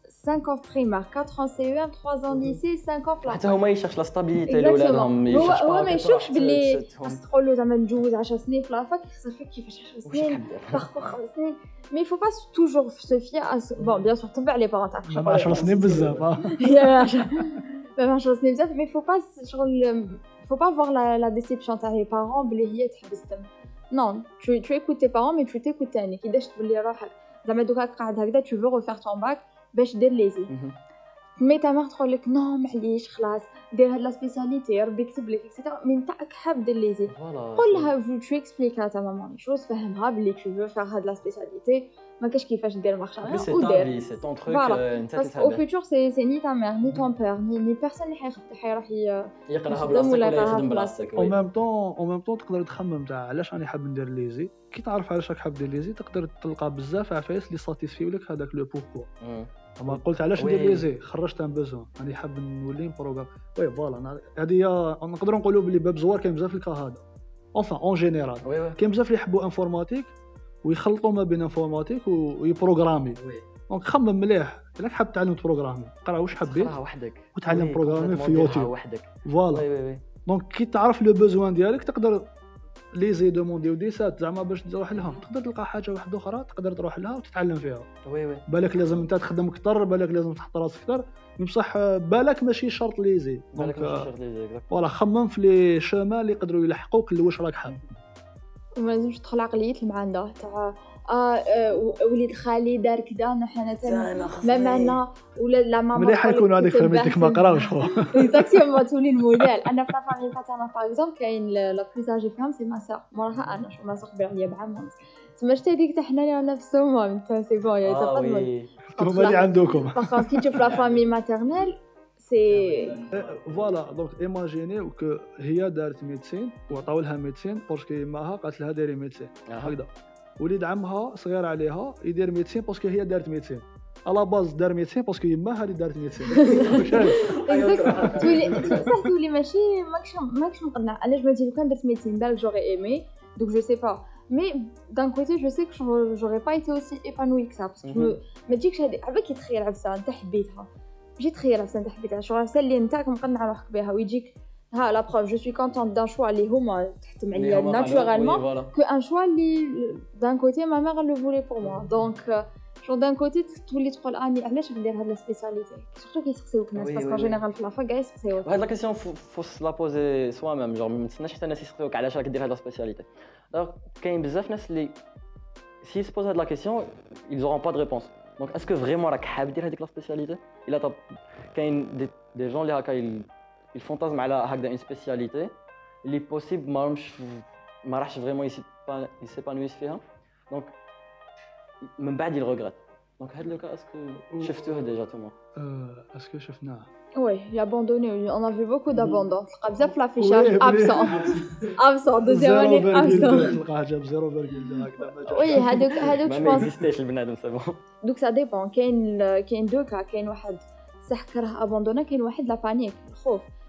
5 ans primaire 4 ans CE1 3 ans lycée 5 ans في حتى la هما يشرش لا ستابيليتي Exactement. لاولادهم هو يشرش هو pas ما هكا يشوفش تروح باللي تسدهم. خاص تقول له زعما ندوز 10 سنين في لافاك يخسر فيك كيفاش 10 واش سنين حاب دير؟ باركور 5 سنين مي faut pas toujours se fier à ce... bon bien sûr تبع les parents تاعك زعما 10 سنين بزاف آه. ما 10 سنين بزاف مي faut pas شغل faut pas voir la, la déception تاع les parents بلي هي تحبس تم non tu, tu écoutes tes parents mais tu t'écoutes تاني كيداش تولي روحك زعما دوكا قاعد هكذا tu veux refaire ton bac باش دير ليزي. مي تا مار تقول لك نو معليش خلاص دير هاد لا سبيسياليتي ربي يكتب لك اكسيتيرا من تاعك حاب دير ليزي. قول لها tu expliques à ta maman. Les choses فهمها بلي tu veux faire هاد لا سبيسياليتي ما كاش كيفاش دير مارشا سي ودير تا في سي طون تروك. انت تتهبل futur, c'est c'est ni ta mère, ni ton père, ni, ni personne اللي حيخ- حيروح يقراها بلاصتك ولا يخدم بلاصتك. أو. ميم طون أو ميم طون تقدر تخمم تاع علاش راني حاب ندير ليزي؟ كي تعرف علاش راك حاب دير ليزي تقدر تلقى بزاف عفايس اللي ساتيسفيو لك هذاك لو بوركوا مم. أما قلت علاش. ندير ليزي خرجت ان بوزون راني حاب نولي بروغرام وي فوالا. هذه نقدروا نقولوا بلي باب زوار كاين بزاف الكا هذا. اونفان اون جينيرال كاين بزاف اللي يحبوا انفورماتيك ويخلطوا ما بين انفورماتيك ويبروغرامي. وي. دونك خمم مليح. إلا حاب تعلم تبروغرامي قرا واش حبيت؟ تقراها وحدك. وتعلم بروغرامي في يوتيوب. وحدك. فوالا. دونك كي تعرف لو بوزوان ديالك تقدر ليزي دوموندي وديسات زعما باش تروح لهم. تقدر تلقى حاجة واحدة أخرى تقدر تروح لها وتتعلم فيها. وي وي. بالك لازم أنت تخدم أكثر بالك لازم تحط راسك أكثر. بصح بالك ماشي شرط ليزي. بالك ماشي شرط لي زيك. فوالا خمم في لي شومان اللي يقدروا يلحقوك لواش راك حاب. وما لازمش تدخل عقلية المعندة تاع آه آه، و- وليد خالي دار كدا نحن أنا ما. معنا ولا لا ماما مليح يكونوا هذيك فهمتك ما قراوش هو اكزاكتومون تولي الموديل أنا في لافامي تاعنا باغ اكزومبل كاين لا بلوز أجي فيهم سي ما سور موراها أنا شو ما سور كبير عليا بعام ونص تما شتي هذيك تاع حنا اللي نفسهم انت سي بون يا آه تقدم وي. هما اللي عندكم. باغ كي تشوف لا فامي ماتيرنيل سي فوالا دونك ايماجينيو كو هي دارت ميدسين وعطاو لها ميدسين باسكو يماها قالت لها ديري ميدسين هكذا. وليد عمها صغير عليها يدير ميدسين باسكو هي دارت ميدسين على باز دار ميدسين باسكو يماها اللي دارت ميدسين تولي صح تولي ماشي ماكش ماكش مقنع. جو مدي لو كان درت ميدسين بالك جوغي ايمي دونك جو سي با مي دان كوتي جو سي كو جوغي با ايتي اوسي ايبانوي كسا باسكو ما تجيكش هادي عباك كي تخيل عفسه انت حبيتها جي تخيل عفسه انت حبيتها شغل عفسه اللي انت مقنع روحك بها ويجيك ah, la preuve, je suis contente d'un choix, les homas, naturellement, oui, voilà. qu'un choix, d'un côté, ma mère le voulait pour moi. Donc, euh, d'un côté, tous les trois ah, années, ah, je vais faire de la spécialité. Surtout qu'ils sont oui, parce qu'en général, la fac, ils sont La question, il faut se la poser soi-même. Genre, je ne sais pas si c'est un qui de la spécialité. Alors, quand il se posent la question, ils n'auront pas de réponse. Donc, est-ce que vraiment, la tu as la spécialité? Il y a des gens qui جون اللي هكا ils فونتازم على هكذا اون سبيسياليتي اللي بوسيبل ما راهمش ما راحش فريمون يسيبانويس فيها دونك من بعد il regrette دونك هاد لو كا اسكو شفتوه ديجا توما اسكو شفناه وي يابوندوني اون ا في بوكو دابوندون تلقى بزاف وي، لافيشاج بلي. ابسون ابسون دوزيام اني 0.2 ابسون تلقاه جاب 0.2 هكذا ما جاش. وي هادوك هادوك ما جو ما بونس اكزيستيش البنادم سي بون دوك سا ديبون كاين كاين دو كا كاين واحد صح كره ابوندونا كاين واحد لا بانيك الخوف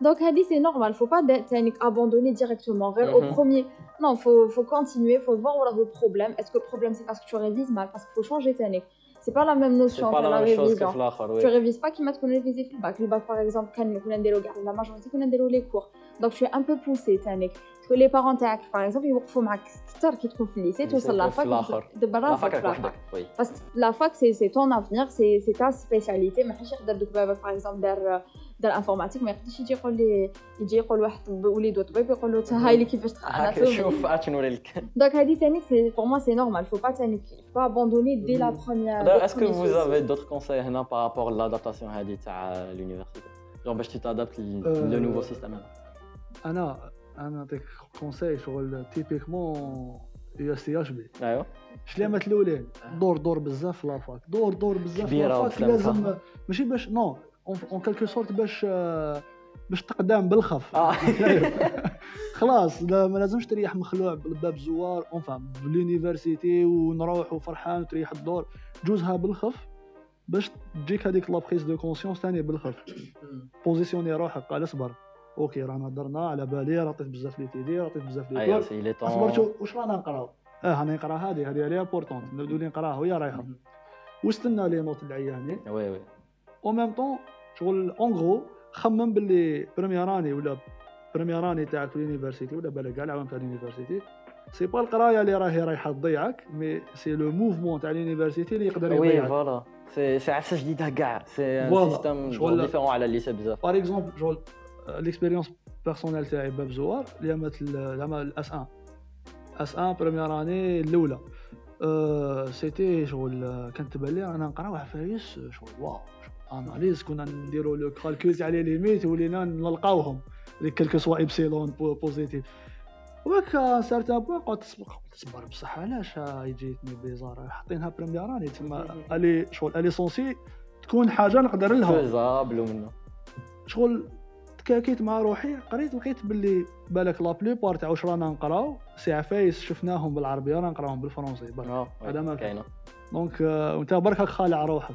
Donc, Hadi, c'est normal. Faut pas abandonner directement mm au premier. Non, faut, faut continuer. Faut voir où le problème. Est-ce que le problème, c'est parce que tu révises mal? Parce qu'il faut changer année. C'est pas la même notion que la, la. Oui. Tu révises pas qui m'a qu'on révisé le bac. Le bac, par exemple, quand la majorité qu'on a les cours. Donc, je suis un peu poussée année. Parce que les parents, par exemple, ils vont faire star qui trouve le lycée, tout ça, la fac. De la fac, la fac. Parce que la fac, c'est ton avenir, c'est ta spécialité. Mais par exemple, derrière دار انفورماتيك ما يقدرش يجي يقول لي يجي يقول واحد وليدو طبيب يقول له هاي لي كيفاش تقرأ؟ هاك شوف عاد نوري لك. دونك هادي تانيك سي بور موا سي نورمال فو با تانيك فو با ابوندوني دي لا بروميير que vous avez d'autres conseils هنا par rapport à l'adaptation هذه تاع l'université? Genre باش Euh, le nouveau système هذا أنا أنا نعطيك كونساي شغل تيبيكمون يو اس تي اش بي ايوا شلامات الاولين دور دور بزاف في لافاك دور دور بزاف في كبيرة لافاك. لازم ماشي باش نو اون كالكو سورت باش آه، باش تقدام بالخف. آه. خلاص لا ما لازمش تريح مخلوع بالباب زوار. اونفا باليونيفرسيتي ونروح وفرحان وتريح الدور. جوزها بالخف باش تجيك هذيك لا بريز دو كونسيونس ثاني بالخف. بوزيسيوني روحك قال اصبر أوكي رانا درنا على بالي راه عطيت بزاف لي تيدي راه عطيت بزاف لي كور. سي لي أصبر واش رانا نقراو؟ آه راني نقرا هذه هذه عليها بورتون نبدو لي نقراها وهي رايحة. واستنى لي نوت العياني وي وي. أو ميم طون شغل اون غرو خمم باللي بريمير اني ولا بريمير اني تاعك في اليونيفرسيتي ولا بالك كاع العوام تاع اليونيفرسيتي سي با القرايه اللي راهي رايحه تضيعك مي سي لو موفمون تاع اليونيفرسيتي اللي يقدر وي يضيعك فوالا سي سي عفسه جديده كاع سي. سيستم ديفيرون على الليسي بزاف باغ اكزومبل شغل ليكسبيريونس بيرسونيل تاعي باب زوار ليامات زعما الاس 1 اس 1 بريمير اني الاولى أه سيتي شغل آه، كانت تبان لي أنا نقرا عفايس آه، شغل واو أناليز كنا نديرو لو كالكول تاع لي ليميت ولينا نلقاوهم. لي كلكو سوا ايبسيلون بوزيتيف. وهكا سارتان بوان قعدت تصبر قلت تصبر بصح علاش آه، يجيتني بيزار حاطينها بريمير اني تما. ألي شغل ألي سونسي تكون حاجة نقدر لها. فيزابل ومنه شغل تكاكيت مع روحي. قريت لقيت باللي بالك لا بلوبار تاع واش رانا نقراو. سي عفايس شفناهم بالعربية رانا نقراوهم بالفرنسي. برك. آه هذا ما كاين. كاينة دونك آه، وانت برك راك خالع روحك.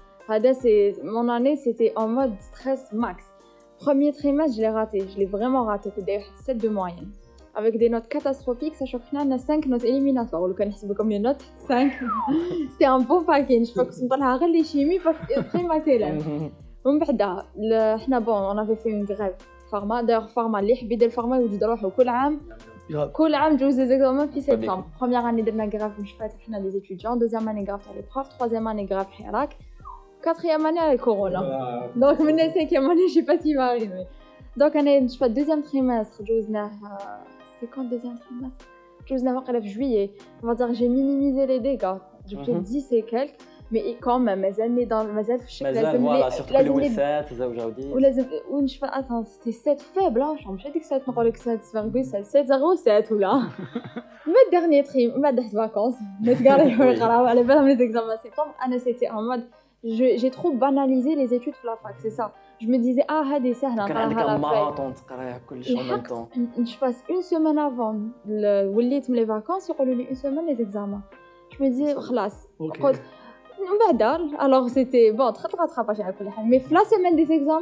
هذا سي مون اني سيتي اون مود ستريس ماكس Premier trimestre, je l'ai raté, je l'ai vraiment raté. C'était 7 de moyenne. Avec des notes catastrophiques, sachant que on a 5 notes éliminatoires. Ou le comme les notes 5. C'était un bon package. Je crois que c'est pas les chimies parce que très matériel. ومن بعدها ل- حنا بون اون افي في اون غريف فارما دايوغ فارما اللي يحب يدير فارما يوجد روحو كل عام يا- كل عام جوز لي زيكزامان في بيك. سبتمبر بروميير اني درنا غراف مش فاتح حنا لي زيتيديون دوزيام اني غراف تاع لي بروف تروازيام اني غراف حراك quatrième année avec Corona. Donc, من cinquième année, je sais pas s'il va arriver. Donc, on est, je sais deuxième trimestre, euh, c'est quand deuxième trimestre? J'ose n'avoir qu'à juillet. On va dire j'ai minimisé les dégâts. J'ai peut-être 10 et quelques, mais quand même, mes années dans mes années, je sais que voilà, surtout les Wilsets, ça aujourd'hui. Ou les ou je fais attends, c'était 7 faible, hein, sais que 7-7-7-0-7 ou là. Mais dernier trimestre, ma dernière vacances, mais regarde, je vais aller faire mes examens en septembre, c'était en mode j'ai trop banalisé les études de la fac, c'est ça. Je me disais, ah, c'est ça, la Je passe une semaine avant le, les vacances, une semaine les examens. Je me dis, disais, classe. Alors c'était bon, très très rattrapage à Mais la semaine des examens,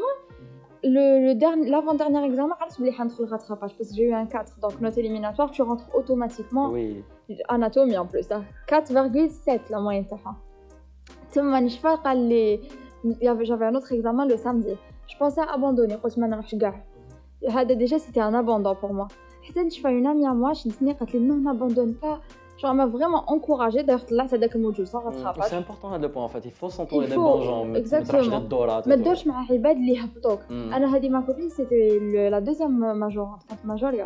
l'avant-dernier examen, je vais le rattrapage parce que j'ai eu un 4. Donc, note éliminatoire, tu rentres automatiquement. Oui. Anatomie en plus. Hein. 4,7 la moyenne. J'avais un autre examen le samedi. Je pensais à abandonner. Déjà, c'était un abandon pour moi. Je fais une amie à moi, je me non, n'abandonne pas. Genre, m'a vraiment encouragée. D'ailleurs, là, c'est d'accord que je rattrapage. C'est important le point en fait. Il faut s'entourer gens. Exactement. Mais je m'arrête de hmm. c'était la deuxième major. En major, il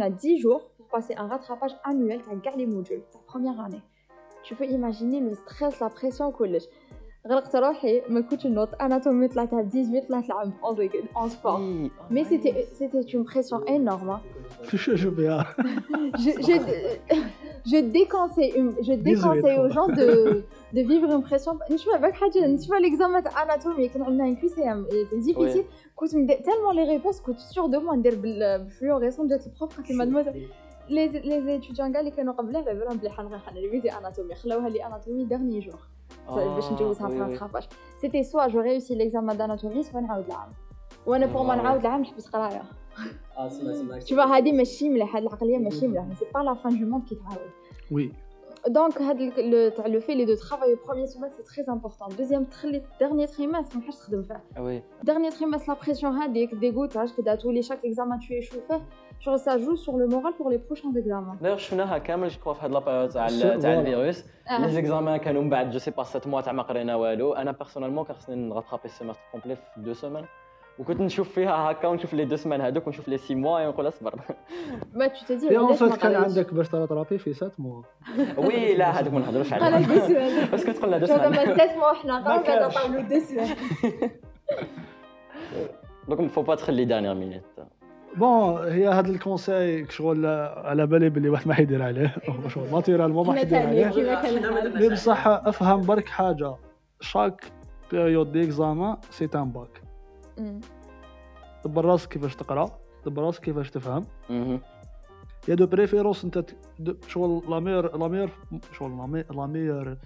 a 10 jours pour passer un rattrapage annuel, tu as les modules, ta première année. Tu peux imaginer le stress, la pression au collège. غرقت روحي ما كنتش نوط اناتومي طلعتها ب 18 طلعت العام en sport mais c'était c'était une pression énorme hein. شو بها je, je, je déconseille, je déconseille aux gens de, de vivre une pression. نشوف بالك حاجة نشوف l'examen تاع anatomy كان عندنا un QCM était difficile كنت مد- tellement les réponses كنت sûre de moi ندير بال- بالفلوريسون جات البروف قالت لي مادموزيل لي لي اتيديون كاع اللي كانوا قبلها على بالهم بلي حنغير حنريفيزي اناتومي خلاوها لي اناتومي ديرني جور باش نجوزها في الراتراباج سيتي سوا جو ريوسي ليكزامان داناتومي سوا نعاود العام وانا بور ما آه. نعاود العام نحبس قرايه اه سمعت سمعت tu vois هذه ماشي مليحه هاد العقليه ماشي مليحه سي با لا فان دو موند كي تعاود وي دونك هاد ال- لو تاع لو في لي دو ترافاي بروميير سيمستر سي تري امبورطون دوزيام تخلي ديرني تريمستر ما حاش تخدم فيه وي ديرني تريمستر لا بريسيون هذيك ديغوتاج كدا تولي شاك اكزامان تو يشو فيه جو سا جو سور لو مورال بور لي بروشان اكزامان دايوغ شفناها كامل جو كخوا في هاد لابيريود تاع سي- ال- تاع فوالا. الفيروس لي زيكزامان كانوا من بعد جو سي با 7 موا تاع ما قرينا والو انا بيرسونيلمون كان خصني نغاترابي السيمستر كومبلي في دو سيمين وكنت نشوف فيها هكا ونشوف لي دو سيمان هذوك ونشوف لي سي موا ونقول اصبر ما تو تدي في اون فات كان عندك باش تراترابي في 7 موا وي لا هذوك ما نهضروش انا عليهم دو سوال بس كنت قلنا دو شو سيمان زعما سات موا حنا ما قاعد كانش. نعطيو دو سوال دونك فو با تخلي دانيير مينيت بون هي هاد الكونساي شغل على بالي بلي واحد ما حيدير عليه. شغل ناتورالمون ما حيدير عليه. بصح أفهم برك حاجة. شاك بيريود ديكزامان سي ان باك أمم. دبر راسك كيفاش تقرأ دبر راسك كيفاش تفهم. يا دو بريفيرونس انت شغل لا مير لا مير شغل لا مي- لا مير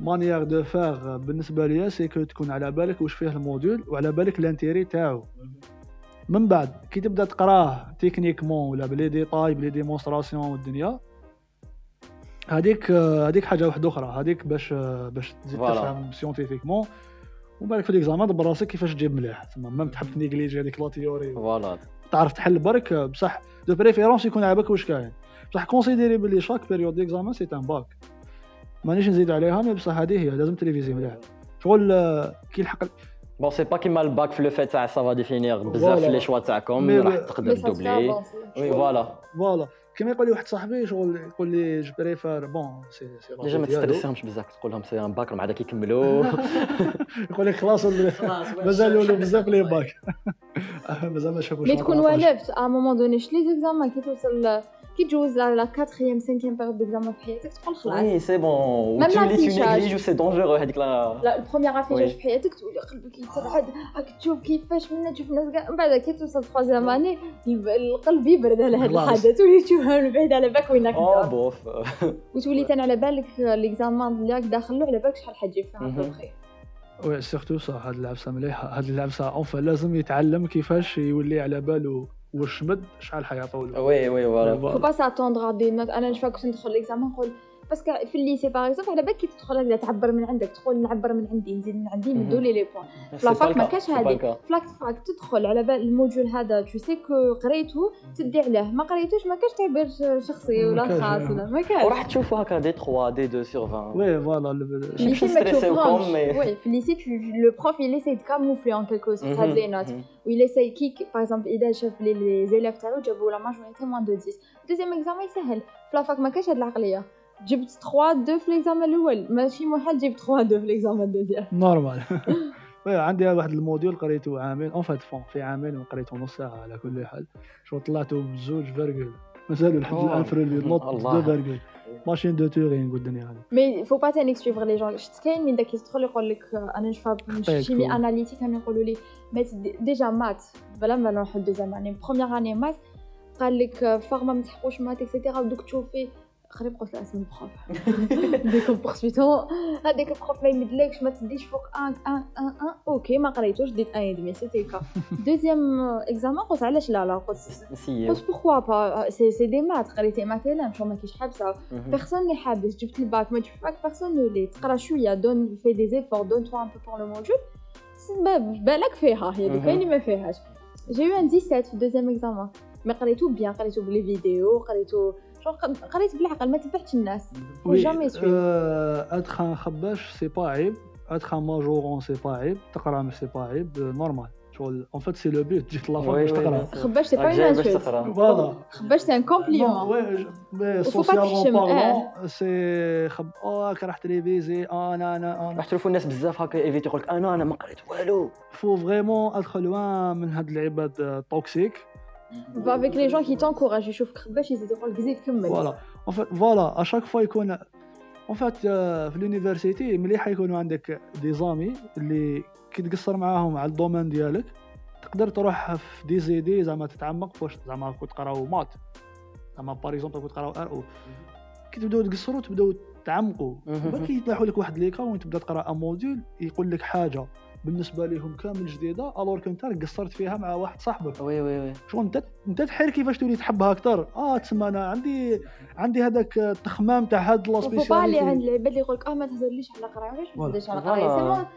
مانيير دو فار بالنسبة ليا سي كو تكون على بالك واش فيه الموديول وعلى بالك لانتيري تاعو. من بعد كي تبدأ تقراه تكنيكمون ولا بلي ديتاي بلي ديمونستراسيون والدنيا هذيك هذيك حاجة واحدة أخرى. هذيك باش باش تزيد. تفهم سيونتيفيكمون ومن بعد في ليكزامان دبر راسك كيفاش تجيب مليح. تما ميم تحب تنيكليجي هذيك لا تيوري فوالا. تعرف تحل برك بصح دو بريفيرونس يكون عابك واش كاين. بصح كونسيديري بلي شاك بيريود ديكزامان سي ان باك مانيش نزيد عليها مي بصح هذه هي لازم تريفيزي مليح شغل كي الحق بون سي با كيما الباك في لو فيت تاع سافا ديفينير بزاف فوالا. لي شوا تاعكم مي راح ل- تقدر Mais ça se fait دوبلي avancer. وي فوالا فوالا كيما يقول لي واحد صاحبي شغل يقول لي جو بريفير بون سي سي ديجا ما ديالو. تستريسيهمش بزاف تقول لهم سي ان باك راهم عاد كيكملوا يقول لك خلاص مازال له بزاف لي باك مازال ما شافوش مي تكون والفت ا مومون دوني شلي زيكزامان كي توصل كي تجوز لا 4 5 بيريود ديكزامان في حياتك تقول خلاص وي سي بون وتولي l'affichage. تونيجليج و سي دونجورو هذيك لا لا البروميير افيشاج. في حياتك تولي قلبك يتبعد راك تشوف كيفاش منا تشوف الناس كاع من بعد كي توصل تخوازيام اني القلب يبرد على هذا. الحدث تولي تشوفها من بعيد على بالك وينك دار بوف وتولي تاني على بالك ليكزامان اللي راك داخل له على بالك شحال حتجيب فيها. ابوبخي وي سيرتو صح هاد العبسه مليحه هاد العبسه اونفا لازم يتعلم كيفاش يولي على باله واش مد شحال حيعطوا له وي وي فوالا. فو با ساتوندغ دي نوت أنا نشفى كنت ندخل ليكزامان نقول باسكو في الليسي باغ اكزومبل على بالك كي تدخل تعبر من عندك تقول نعبر من عندي نزيد من عندي مهم. ندولي لي بوان سي لا با فاك ما كاش سي با هادي. الكا. فلاك فاك تدخل على بال الموديول هذا تو سي كو قريته تدي عليه ما قريتوش ما كاش تعبير شخصي ولا. خاص ولا ما كاش وراح تشوفوا هكا دي 3 دي 2 سور 20 وي فوالا في الليسي ما ستريسيوكم، تشوفهمش وي في الليسي لو بروف essaye de camoufler en quelque sorte هاد لي نوت. ويل essaye كي باغ اكزومبل اذا شاف لي لي زيلاف تاعو جابوا لا ماجوريتي موان دو 10 دوزيام اكزامان يسهل في لافاك ما كاش هاد العقليه جبت 3 2 في ليكزامان الأول. ماشي محال تجيب 3 2 في ليكزامان دوزيام نورمال. وي عندي واحد الموديول قريته عامين اون فات فون في عامين وقريته نص ساعة على كل حال. شو طلعته بزوج فيرجل. مازالوا لحد. الآن نوت الله. دو فيرجل. ماشين دو تورينغ والدنيا هذه مي فو با تانيك سويفغ لي جون شفت كاين من داك يدخل يقول لك آه، أنا نشفى شيمي اناليتيك كانوا يقولوا لي مات ديجا مات بلا ما نروح دوزيام اني بروميير اني مات قال لك فارما ما تحقوش مات اكسيتيرا ودوك تشوفي قريب قلت له اسم البروف ديك بورسويتون هذيك البروف ما يمدلكش ما تديش فوق ان ان ان ان اوكي ما قريتوش ديت ان دمي سيتي كا دوزيام اكزامان قلت علاش لا لا قلت نسيو قلت بوكوا با سي سي دي مات قريتي مثلا شو ما كيش حابسه مهم. بيرسون اللي حابس جبت الباك ما تشوف باك بيرسون اللي تقرا شويه دون في دي زيفور دون توا ان بو بور لو موديول سبب بالك فيها هي دوكا مهم. اللي ما فيهاش جي يو ان 17 في الدوزيام اكزامان مي قريتو بيان قريتو بلي فيديو قريتو شو قريت بالعقل ما تبعتش الناس. جامي سوي ادخ ان خباش سي با عيب. ادخ ان ماجورون سي با عيب. تقرأ مش سي با عيب نورمال شغل اون فات سي لو بيت تجيك لافاك وي باش تقرأ. خباش سي با اون انسولت تقرأ. فوالا خباش سي ان كومبليمون وي مي سوسيالمون بارلون سي خب آه راح تريفيزي أنا أنا أنا. راح تشوفوا الناس بزاف هكا ايفيتي يقول لك أنا أنا ما قريت والو. فو فريمون ادخل لوان من هاد العباد توكسيك افيك لي جون كي تونكوراج يشوفك خباش يزيد يقول لك زيد كمل فوالا en fait فوالا اشاك فوا يكون اون فات في لونيفرسيتي مليح يكونوا عندك دي زامي اللي كي تقصر معاهم على الدومين ديالك تقدر تروح في دي زي دي زعما تتعمق فواش زعما كنت تقراو مات. زعما باغ اكزومبل كنت تقراو ار أو كي تبداو تقصروا تبداو تعمقوا. باكي يطيحوا لك واحد ليكا وين تبدا تقرا ان موديول يقول لك حاجة. بالنسبة لهم كامل جديدة ألور كنت قصرت فيها مع واحد صاحبك. وي وي وي. شغل أنت أنت تحير كيفاش تولي تحبها أكثر آه تسمى أنا عندي عندي هذاك التخمام تاع هاد لا با اللي عند العباد اللي يقول لك آه ما تهضرليش على قرايه علاش ما. تهضرش على. قرايه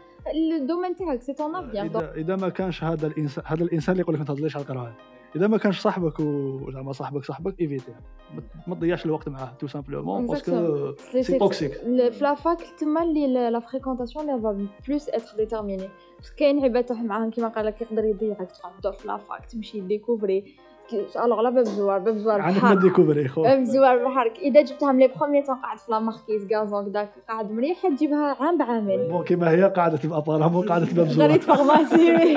الدومين تاعك سي طون افيان إذا ما كانش هذا الإنسان هذا الإنسان اللي يقول لك ما تهضريش على القرايه إذا ما كانش صاحبك و زعما صاحبك صاحبك ايفيتي ما- ما تضيعش الوقت معاه تو سامبلومون باسكو سي توكسيك في لافاك تما اللي لا فريكونتاسيون اللي فا بلوس اتر ديتيرميني باسكو كاين عباد تروح معاهم كيما قال لك يقدر يضيعك تروح تدور في لافاك تمشي ديكوفري الوغ لا باب زوار باب زوار عندك ما ديكوفري خو باب زوار بحرك اذا جبتهم لي بخوميي تون قاعد في لا ماركيز غازون داك قاعد مريح تجيبها عام بعامين بون كيما هي قاعدة في ابارامون قاعدة باب قريت زوار فارماسي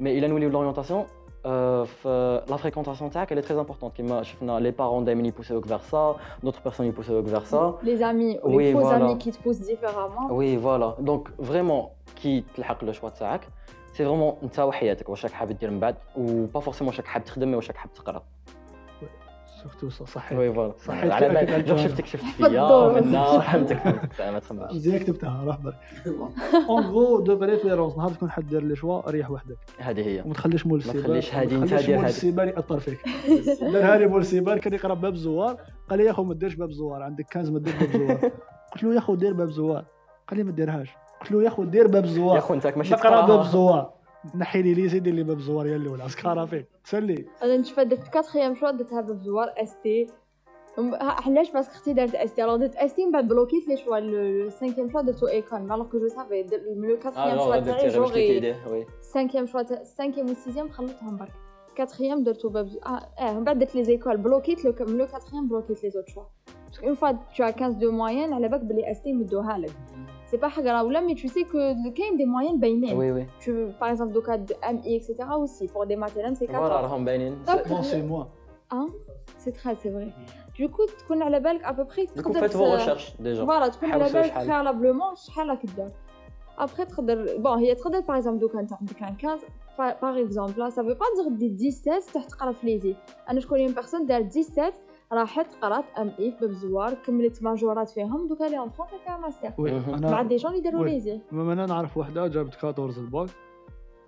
Mais il a نوليو l'orientation euh, f- la fréquentation تاعك elle est très importante كما شفنا les parents دائما يبوسوك vers ça d'autres personnes يبوسوك vers ça Les amis, ou Oui, les faux voilà. amis qui te poussent différemment. oui voilà donc vraiment كي تلحق لو شوا تاعك سي فريمون انت وحياتك واش راك حاب دير من بعد و با فورسيمون واش راك حاب تخدم واش راك حاب تقرا سورتو صح صحيح وي فوالا صحيت على بالي جو شفتك شفت فيا الدور. منا فهمتك. ما تخممش. مزيان كتبتها روح برك. اون غو دو بريفيرونس نهار تكون حد دير لي شوا ريح وحدك. هذه هي. وما تخليش مول السيبان تخليش هادي ما انت تخليش دير مول هادي. السيبان يأثر فيك. دارها لي مول السيبان كان يقرأ باب زوار. قال لي يا أخو ما ديرش باب زوار. عندك كنز ما دير باب زوار. قلت له يا أخو دير باب زوار. قال لي ما ديرهاش قلت له يا أخو دير باب يا زوار أخو انت ماشي نقرا باب تقراها زوار نحي لي ليزي دير لي باب زوار يا الأولى. سكارا فيك تسلي. أنا نشوف درت كاتخيام شوا درتها بزوار اس تي علاش باسكو أختي دارت اس تي الوغ درت اس تي من بعد بلوكيت لي شوا لو سانكيام شوا درتو ايكون الوغ كو جو سافي لو كاتخيام شوا تاعي جوغي وي. سانكيام شوا تا- سانكيام و سيزيام خلطهم برك. كاتخيام درتو باب آه آه من بعد درت لي زيكول بلوكيت لو كاتخيام بلوكيت لي زوت شوا. باسكو اون فوا as 15 دو موين على بالك بلي اس تي يمدوها لك. سي با حاجه راه ولا مي tu sais que كاين دي موين باينين وي وي tu par exemple دوكا دو ام اي etc aussi pour des maternelles c'est 14 فوالا راهم باينين Donc, نو سي موا سي تري سي فري دو تكون على بالك ابوبخي دوكو فات فو ريشيرش ديجا فوالا تكون على حوسوا بالك شحال. بريالابلومون شحال راك دار ابخي تقدر بون هي تقدر باغ اكزومبل دوكا انت عندك ان 15 باغ اكزومبل سا فو با دير دي 17 تحت تقرا في ليزي انا شكون اون بيرسون دارت 17 راحت قرات ام اي في باب زوار كملت ماجورات فيهم دوكا لي اون فرونس فيها ماستر. وي. مع أنا دي جون اللي داروا وي. ليزي؟ ماما أنا نعرف وحدة جابت 14 الباك.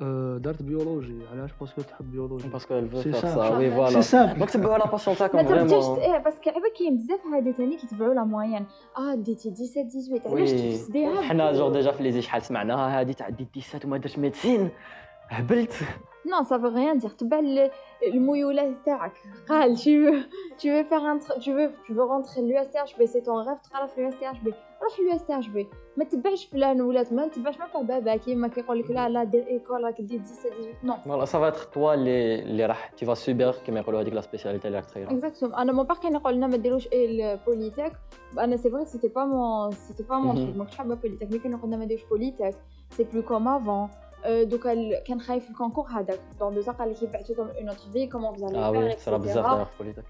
آه، دارت بيولوجي. علاش؟ باسكو تحب بيولوجي. باسكو voilà. سامبل دونك تبعوا لا باسيون ما تاعكم ترجعش فريمون إيه باسكو عبا كاين بزاف هادي تاني كيتبعوا لا موين آه ديتي 17 18 علاش وي تفسديها حنا جور ديجا في ليزي شحال سمعناها هذه تاع دي 17 وما درت ميديسين هبلت Non, ça veut rien dire. تبع ال- الميولات تاعك قال tu veux tu veux faire un tr- tu veux tu veux rentrer l'USTHB c'est ton rêve تقرا في l'USTHB روح l'USTHB ما تبعش فلان ولات ما تبعش ما بابا كيما كيقول لك لا لا دير ايكول راك دير 17 18 نو فوالا سا فا être toi اللي اللي راح تي فا سوبر كما يقولوا هذيك لا سبيسياليتي اللي راك تخيرها اكزاكتوم انا مون بار كان يقول لنا ما ديروش البوليتيك انا سي فري سيتي با مون سيتي با مون Mhm. تروك ما كنتش حابه بوليتيك مي كان يقول لنا ما ديروش بوليتيك سي بلو كوم افون دوكا ال- كان خايف الكونكور هذاك دون دوزا قال لك يبعثوكم اون اوتر في كومون فوز اه وي صرا بزاف داير في بوليتيك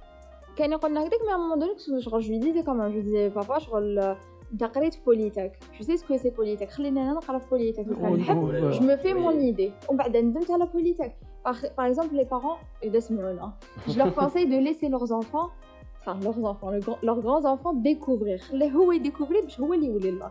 كان يقول لنا هكذاك مي مون دوني شغل جو ديزي كمان جو ديزي بابا شغل انت قريت بوليتيك جو سي سكو سي بوليتيك خليني انا نقرا في بوليتيك باسكو نحب جو مو في مون ايدي ومن بعد ندمت على بوليتيك باغ اكزومبل لي بارون اذا سمعونا جو لور كونساي دو ليسي لورز انفون enfin leurs enfants leurs grands enfants découvrir خليه هو يديكوفري باش هو اللي يولي الله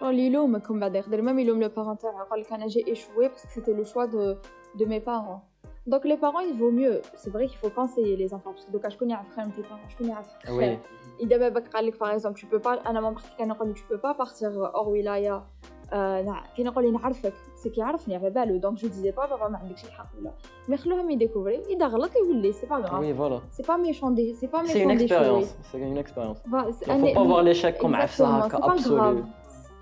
شغل يلومك من بعد يقدر ميم يلوم لو بارون تاعو يقول لك انا جي ايشوي باسكو سيتي لو شوا دو دو مي بارون دونك لي بارون il vaut mieux c'est vrai qu'il faut conseiller les enfants parce que دوكا شكون يعرف خير من لي بارون شكون يعرف وي خير اذا باباك قال لك باغ اكزومبل tu peux pas انا مام اختي كان يقول لي tu peux pas partir اور ولايه آه، نع- كان يقول لي نعرفك سي كيعرفني على بالو دونك جو ديزي با بابا ما عندكش الحق ولا مي خلوهم يديكوفري اذا غلط يولي سي با غراف وي فوالا سي با ميشون دي سي با سي ميشون une دي expérience c'est une expérience شوي il faut pas voir l'échec comme عفسه هكا absolu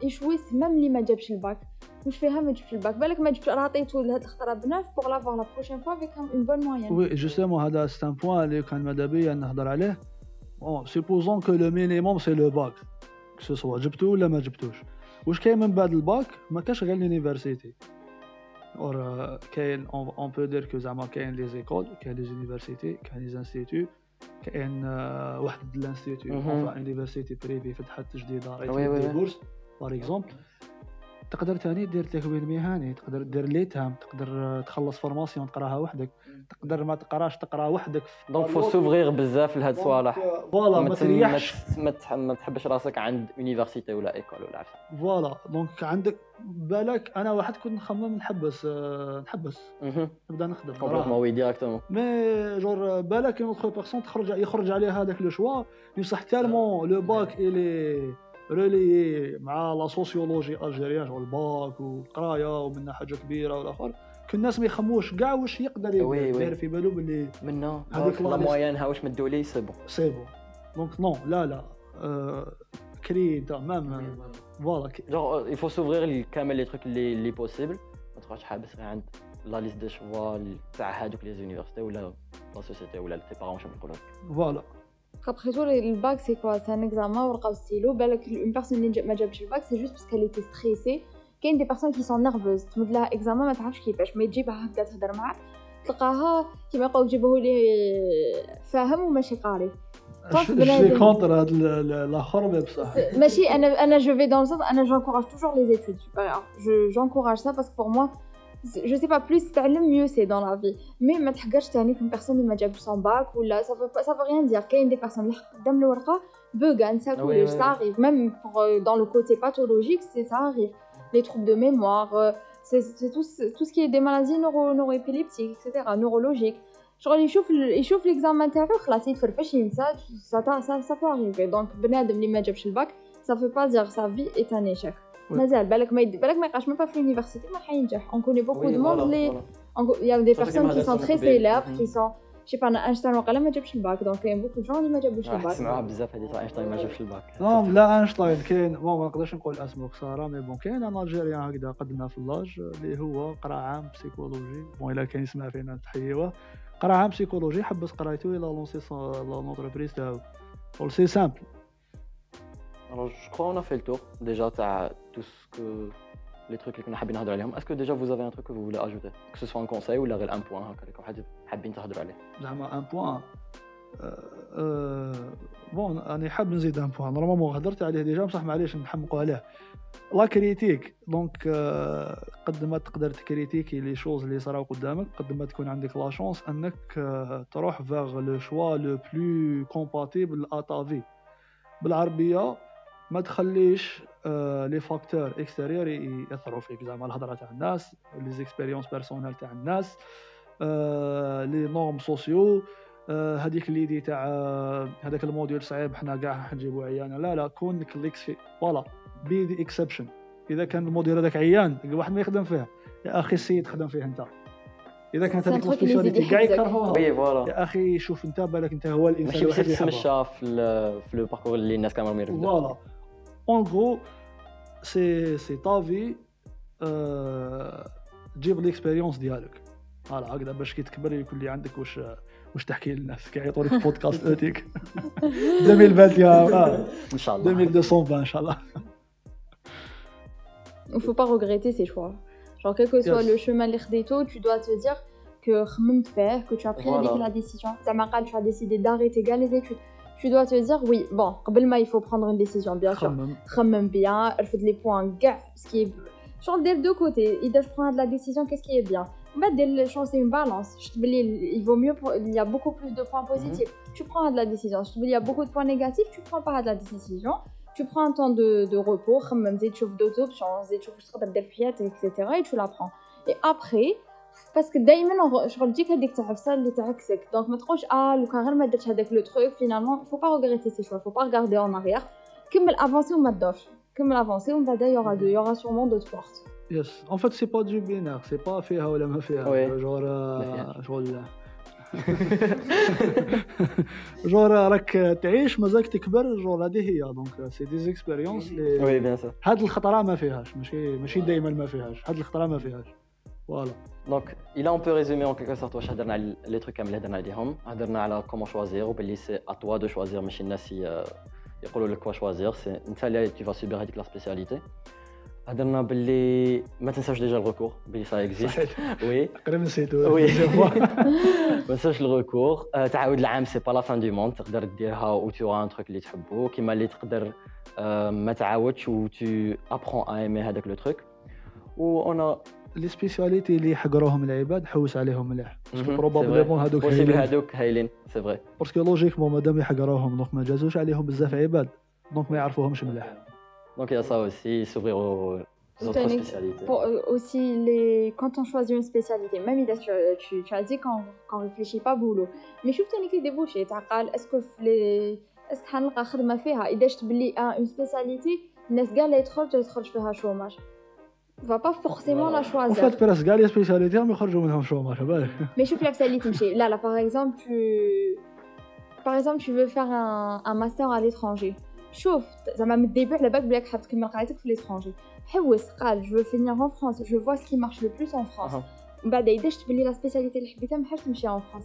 ايشوي ميم اللي ما جابش الباك. مش فيها ما جبتش الباك؟ بالك ما جبت عطيتو لهاد الخطرة بناف بوغ لافوار لا بروشين فوا فيك اون بون موين وي جوستومون هذا سي ان بوان اللي كان ماذا بيا نهضر عليه. بون سيبوزون كو لو مينيموم سي لو باك كو سوا جبتو ولا ما جبتوش. واش كاين من بعد الباك؟ ما كاش غير لونيفرسيتي اور كاين اون بو دير كو زعما كاين لي زيكول كاين لي زونيفرسيتي كاين لي زانستيتو كاين آه، واحد لانستيتو مهم. اونفا يونيفرسيتي بريفي فتحت جديده وي. بورس باغ اكزومبل تقدر تاني دير تكوين مهني تقدر دير ليتام تقدر تخلص فورماسيون تقراها وحدك. تقدر ما تقراش تقرا وحدك. دونك فو سوفغيغ بزاف لهاد الصوالح فوالا ما ما تريحش. ما تح- ما تحبش راسك عند يونيفرسيتي ولا ايكول ولا عفسه فوالا دونك عندك بالك أنا واحد كنت نخمم نحبس آه، نحبس. نبدأ نخدم. كومبليتمون وي ديريكتومون مي جور بالك اون اوتر بيرسون تخرج يخرج عليه هذاك لو شوا بصح تالمون لو باك الي ريلي مع لا سوسيولوجي الجيريان شغل الباك والقرايه ومنها حاجة كبيرة والآخر كل الناس ما يخموش كاع واش يقدر يدير في بالو باللي منا هذيك لا ها واش مدوا لي سي بون. سي بون. دونك نو لا لا كري انت مام فوالا جونغ il faut s'ouvrir لكامل لي تروك اللي اللي بوسيبل ما تبقاش حابس غير عند لا ليست دي شوا تاع هادوك لي زونيفرسيتي ولا لا سوسيتي ولا لي بارون شنو نقولوا فوالا Après tout, le bac, c'est quoi C'est un examen, ورقة وستيلو. بالك une personne اللي ما جابش الباك, c'est juste parce qu'elle était stressée. كاين des personnes qui sont nerveuses. تمد لها examen ما تعرفش كيفاش. ما تجيبها هكا تهضر معاه تلقاها كيما يقولوا جيبوه لي فاهم وماشي قاري. طاف جو بنادم. كونتر هاد ال- ال- الاخر mais بصح ماشي انا انا je vais dans le sens انا j'encourage toujours les études c'est pas grave. je j'encourage ça parce que pour moi c'est- je sais pas plus تعلم mieux c'est dans la vie mais ما تحقرش تاني في personne اللي ما جابش son bac ولا ça veut pas ça veut rien dire كاين des personnes اللي حق قدام الورقه بوغا نسى Oui, كلش oui, ça oui. arrive même pour, euh, dans le côté pathologique c'est ça arrive les troubles de mémoire euh, c'est c'est tout, ce- tout ce qui est des maladies neuro neuroépileptiques etc neurologiques شغل يشوف ال- يشوف l'examen تاعو خلاص يتفرفش ينسى ça ça ça peut arriver donc بنادم اللي ما جابش الباك ça veut pas dire sa vie est un échec Oui. مازال بالك ما يد... بالك ما يبقاش même pas في l'université ما حينجح fait personnes des qui sont maladies très sont tombées. célèbres Mhm. qui sont je sais pas أنا اينشتاين وقيلا ما جابش الباك donc كاين de gens اللي ما جابوش الباك تسمعوها بزاف هذه تاع اينشتاين ما جابش الباك نو لا اينشتاين كاين بون ما نقدرش نقول اسمه خساره مي بون كاين ان الجيريان هكذا قدنا في اللاج اللي هو قرا عام بسيكولوجي بون الا كان يسمع فينا تحيوه قرا عام بسيكولوجي حبس قرايتو إلى لونسي لونتربريز تاعو سي سامبل Alors, je crois qu'on a fait le tour déjà t'as tout ce que les trucs اللي كنا حابين نهضروا عليهم. Déjà vous avez un truc que vous voulez ajouter Que ce soit un conseil ou غير un point هكا اللي واحد حابين تهضروا عليه. زعما ان بوان بون أنا حاب نزيد ان بوان نورمالمون هضرت عليه ديجا بصح معليش نحمقوا عليه لا كريتيك دونك قد ما تقدر تكريتيكي لي شوز اللي صراو قدامك قد ما تكون عندك لا شونس انك آه، تروح فيغ لو شوا لو بلو كومباتيبل ا بالعربية ما تخليش آه، لي فاكتور اكستيريور يأثروا فيك زعما الهضرة تاع الناس لي زيكسبيريونس بيرسونيل تاع الناس آه، لي نورم سوسيو آه، هذيك الليدي تاع آه، هذاك الموديول صعيب حنا كاع حنجيبو عيان لا لا كون كليكس فوالا بي دي اكسبشن إذا كان الموديول هذاك عيان واحد ما يخدم فيه يا أخي السيد خدم فيه أنت إذا كانت هذيك السبيشاليتي كاع. يكرهوها وي فوالا. يا أخي شوف أنت بالك أنت هو الإنسان ماشي الوحيد بس اللي تسم يحبها. الشا في في لو باركور اللي الناس كانوا يريدوا. فوالا اون غرو سي سي تا في تجيب الاكسبيريونس ديالك فوالا هكذا باش كي تكبر يكون لي عندك واش واش تحكي للناس كيعيطوا لك بودكاست اوتيك 2020 آه، ان شاء الله. 2220 ان شاء الله Il faut pas regretter ses choix. Genre, quel que soit Yes. le chemin اللي خديتو, tu dois te dire que خممت فيه, que tu as pris Voilà. avec la décision. زعما قال, tu as décidé d'arrêter كاع les études. tu dois te dire oui, bon, il faut prendre une décision, bien sûr. Même bien, elle fait les points, gars, ce qui est. Genre, des deux côtés, il doit prendre la décision, qu'est-ce qui est bien. Bah, c'est une balance. Il vaut mieux, il y a beaucoup plus de points positifs. Mhm. Tu prends de la décision. Il y a beaucoup de points négatifs, tu prends pas de la décision. Tu prends un temps de, de repos, même des d'autres options, des choses etc. et tu la prends. Et après, parce que دائما شغل تجيك هذيك تعفسه اللي تعكسك دونك ما تقولش اه لو كان غير ما درتش هذاك لو تروك فينالمون faut pas regretter ses choix faut pas regarder en arrière كمل افونسي وما تدورش كمل افونسي ومن بعد يورا دو يورا sûrement d'autres portes يس اون فيت سي با دو بينار سي با فيها ولا ما فيها وي. جور ما فيهاش. شغل جور راك تعيش مازالك تكبر جور هذه هي دونك سي دي زيكسبيريونس لي وي بيان سور. هاد الخطره ما فيهاش ماشي ماشي دائما ما فيهاش هاد الخطره ما فيهاش فوالا دونك الا اون بو ريزومي اون كيلكو سورت واش هضرنا على لي تروك كامل اللي هضرنا عليهم هضرنا على كومون شوازير وباللي سي ا توا دو شوازير ماشي الناس ي- يقولوا لك كوا شوازير سي انت اللي تو فا سوبير هذيك لا سبيسياليتي هضرنا باللي ما تنساوش ديجا الريكور باللي سا اكزيست صحيح وي تقريبا نسيتو وي. بزاف. ما تنساوش الريكور آه، تعاود العام سي با لا فان دو موند تقدر ديرها و تو ان تروك اللي تحبو كيما اللي تقدر آه، ما تعاودش و تو ابخون ا ايمي هذاك لو تروك و انا لي سبيسياليتي اللي حقروهم العباد حوس عليهم مليح باسكو بروبابلمون هذوك هايلين هذوك هايلين سي فغي باسكو لوجيكمون مادام يحقروهم دونك ما جازوش عليهم بزاف عباد دونك ما يعرفوهمش مليح دونك يا سا اوسي سوفرير Pour, aussi, les, quand on choisit une spécialité, même tu, tu, tu as dit qu'on qu ne réfléchit pas boulot. Mais je trouve que les débouchés tu as est-ce que les est-ce que a as une spécialité, n'est-ce pas les une spécialité, ils ont une spécialité, va pas forcément la En choisir. fait, presque كاع لي سبيسياليتي راهم يخرجوا منهم شوماج على بالك Mais شوف لك اللي تمشي لا لا par exemple tu par exemple tu veux faire un, un master à l'étranger شوف زعما من الديبي على بالك بلاك حتكمل قرايتك في l'étranger حوس قال je veux finir en France je vois ce qui marche le plus en France أها. من بعد اذا شفت بلي لا سبيسياليتي اللي حبيتها ما حاجش تمشي en France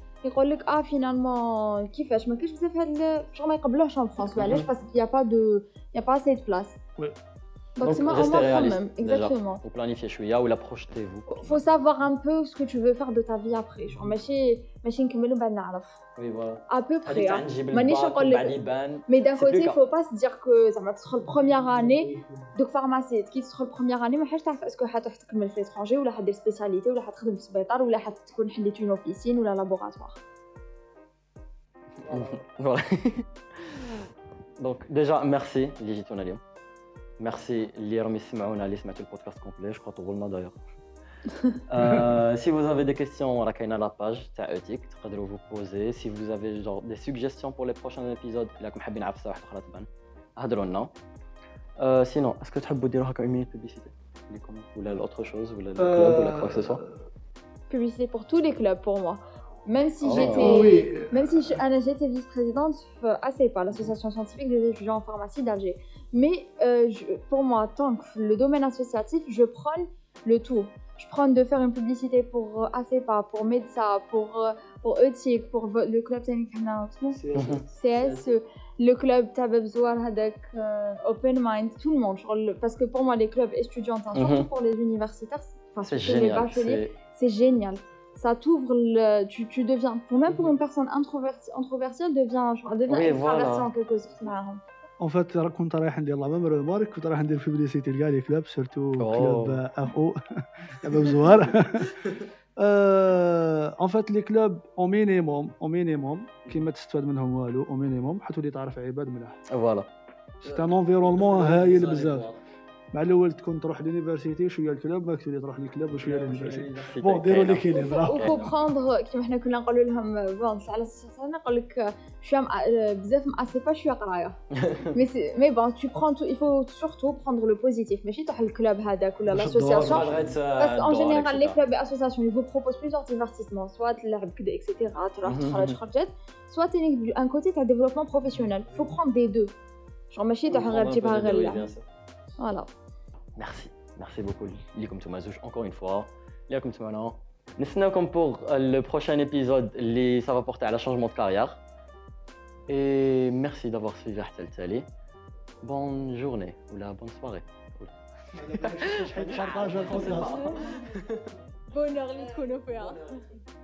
يقول لك اه فينالمون كيفاش ما كاينش بزاف هاد شغل ما يقبلوهش ان فرونس علاش باسكو يا با دو يا با اسي دو بلاس Oui. Donc, Donc, c'est moi, au restez moins, quand réaliste, même. déjà. Exactement. Vous planifiez شوية ولا projetez-vous. Faut savoir un peu ce que tu veux faire de ta vie après. Genre, ماشي ماشي نكملو بعد نعرف. Oui, voilà. À peu près. هذيك hein. تاع نجيب مانيش الباك نقول ومن لك- بعد يبان. Mais d'un C'est côté, plus il faut pas se dire que ça va تدخل première année دوك فارماسي كي تدخل première année ما حاجش تعرف اسكو حتروح تكمل في لترونجي ولا حدير سبيسياليتي ولا حتخدم في سبيطار ولا حتكون حليت اون اوفيسين ولا لابوغاتوار Voilà. Donc, déjà, merci اللي جيتونا اليوم. Merci Liam Ismaouna qui le podcast complet, je crois que tout d'ailleurs. Euh, si vous avez des questions, on a la page Taotik, vous poser. Si vous avez genre, des suggestions pour les prochains épisodes, là comme Habin Afsa, euh, Sinon, est-ce que tu as veux dire une minute publicité? Ou là, autre chose, ou là, le club, ou là, euh, quoi que ce soit? Publicité pour tous les clubs pour moi même si Oh. j'étais oui même si j'étais vice-présidente euh, ACEPA, l'association scientifique des étudiants en pharmacie d'Alger. Mais euh, je- pour moi, tant que le domaine associatif, je prône le tout. Je prône de faire une publicité pour euh, ACEPA, pour MEDSA, pour, euh, pour ETIC, pour le club CSE, le club Tabeb Zouar Hadak, euh, Open Mind, tout le monde. Genre, le- Parce que pour moi, les clubs étudiants, hein, surtout Mhm. pour les universitaires, enfin, C'est génial. c'est génial Ça t'ouvre le. Tu, tu deviens. Pour même pour une personne introvertie, introvertie elle devient, genre, elle devient Oui, extravertie voilà. en quelque sorte. معاهم. En fait, راه كنت رايح ندير لا ميم رومارك كنت رايح ندير بوبليسيتي لكاع لي كلوب سورتو Oh. كلوب اف او كلوب زوار ان فات لي كلوب او مينيموم او مينيموم كيما تستفاد منهم والو او مينيموم حتولي تعرف عباد ملاح Voilà. سي ان انفيرونمون هايل بزاف مع الأول تكون تروح لونيفرسيتي شوية الكلاب ما كثير تروح للكلاب وشوية لونيفرسيتي بون ديروا لي كيليبر وفو كيما حنا كنا نقولوا لهم بون على سنه نقول لك شوية بزاف ماسي شوية قراية. مي مي بون تو بخون تو يفو سورتو بخوندغ لو بوزيتيف ماشي تروح للكلاب هذاك ولا لاسوسياسيون باسكو اون جينيرال لي كلوب اسوسياسيون يفو بروبوز بليزيور ديفارتيسمون سوا تلعب كذا اكسيتيرا تروح تخرج خرجت سوا تينيك ان كوتي تاع ديفلوبمون بروفيسيونيل فو بخون دي دو شغل ماشي تاع غير تجيبها غير Voilà. Merci. Merci beaucoup, Likom Toumazouch, encore une fois. Likom Toumalan. Nous pour euh, le prochain épisode, ça va porter à la changement de carrière. Et merci d'avoir suivi Ahtel Tali. Bonne journée ou la bonne soirée. Bonne heure, les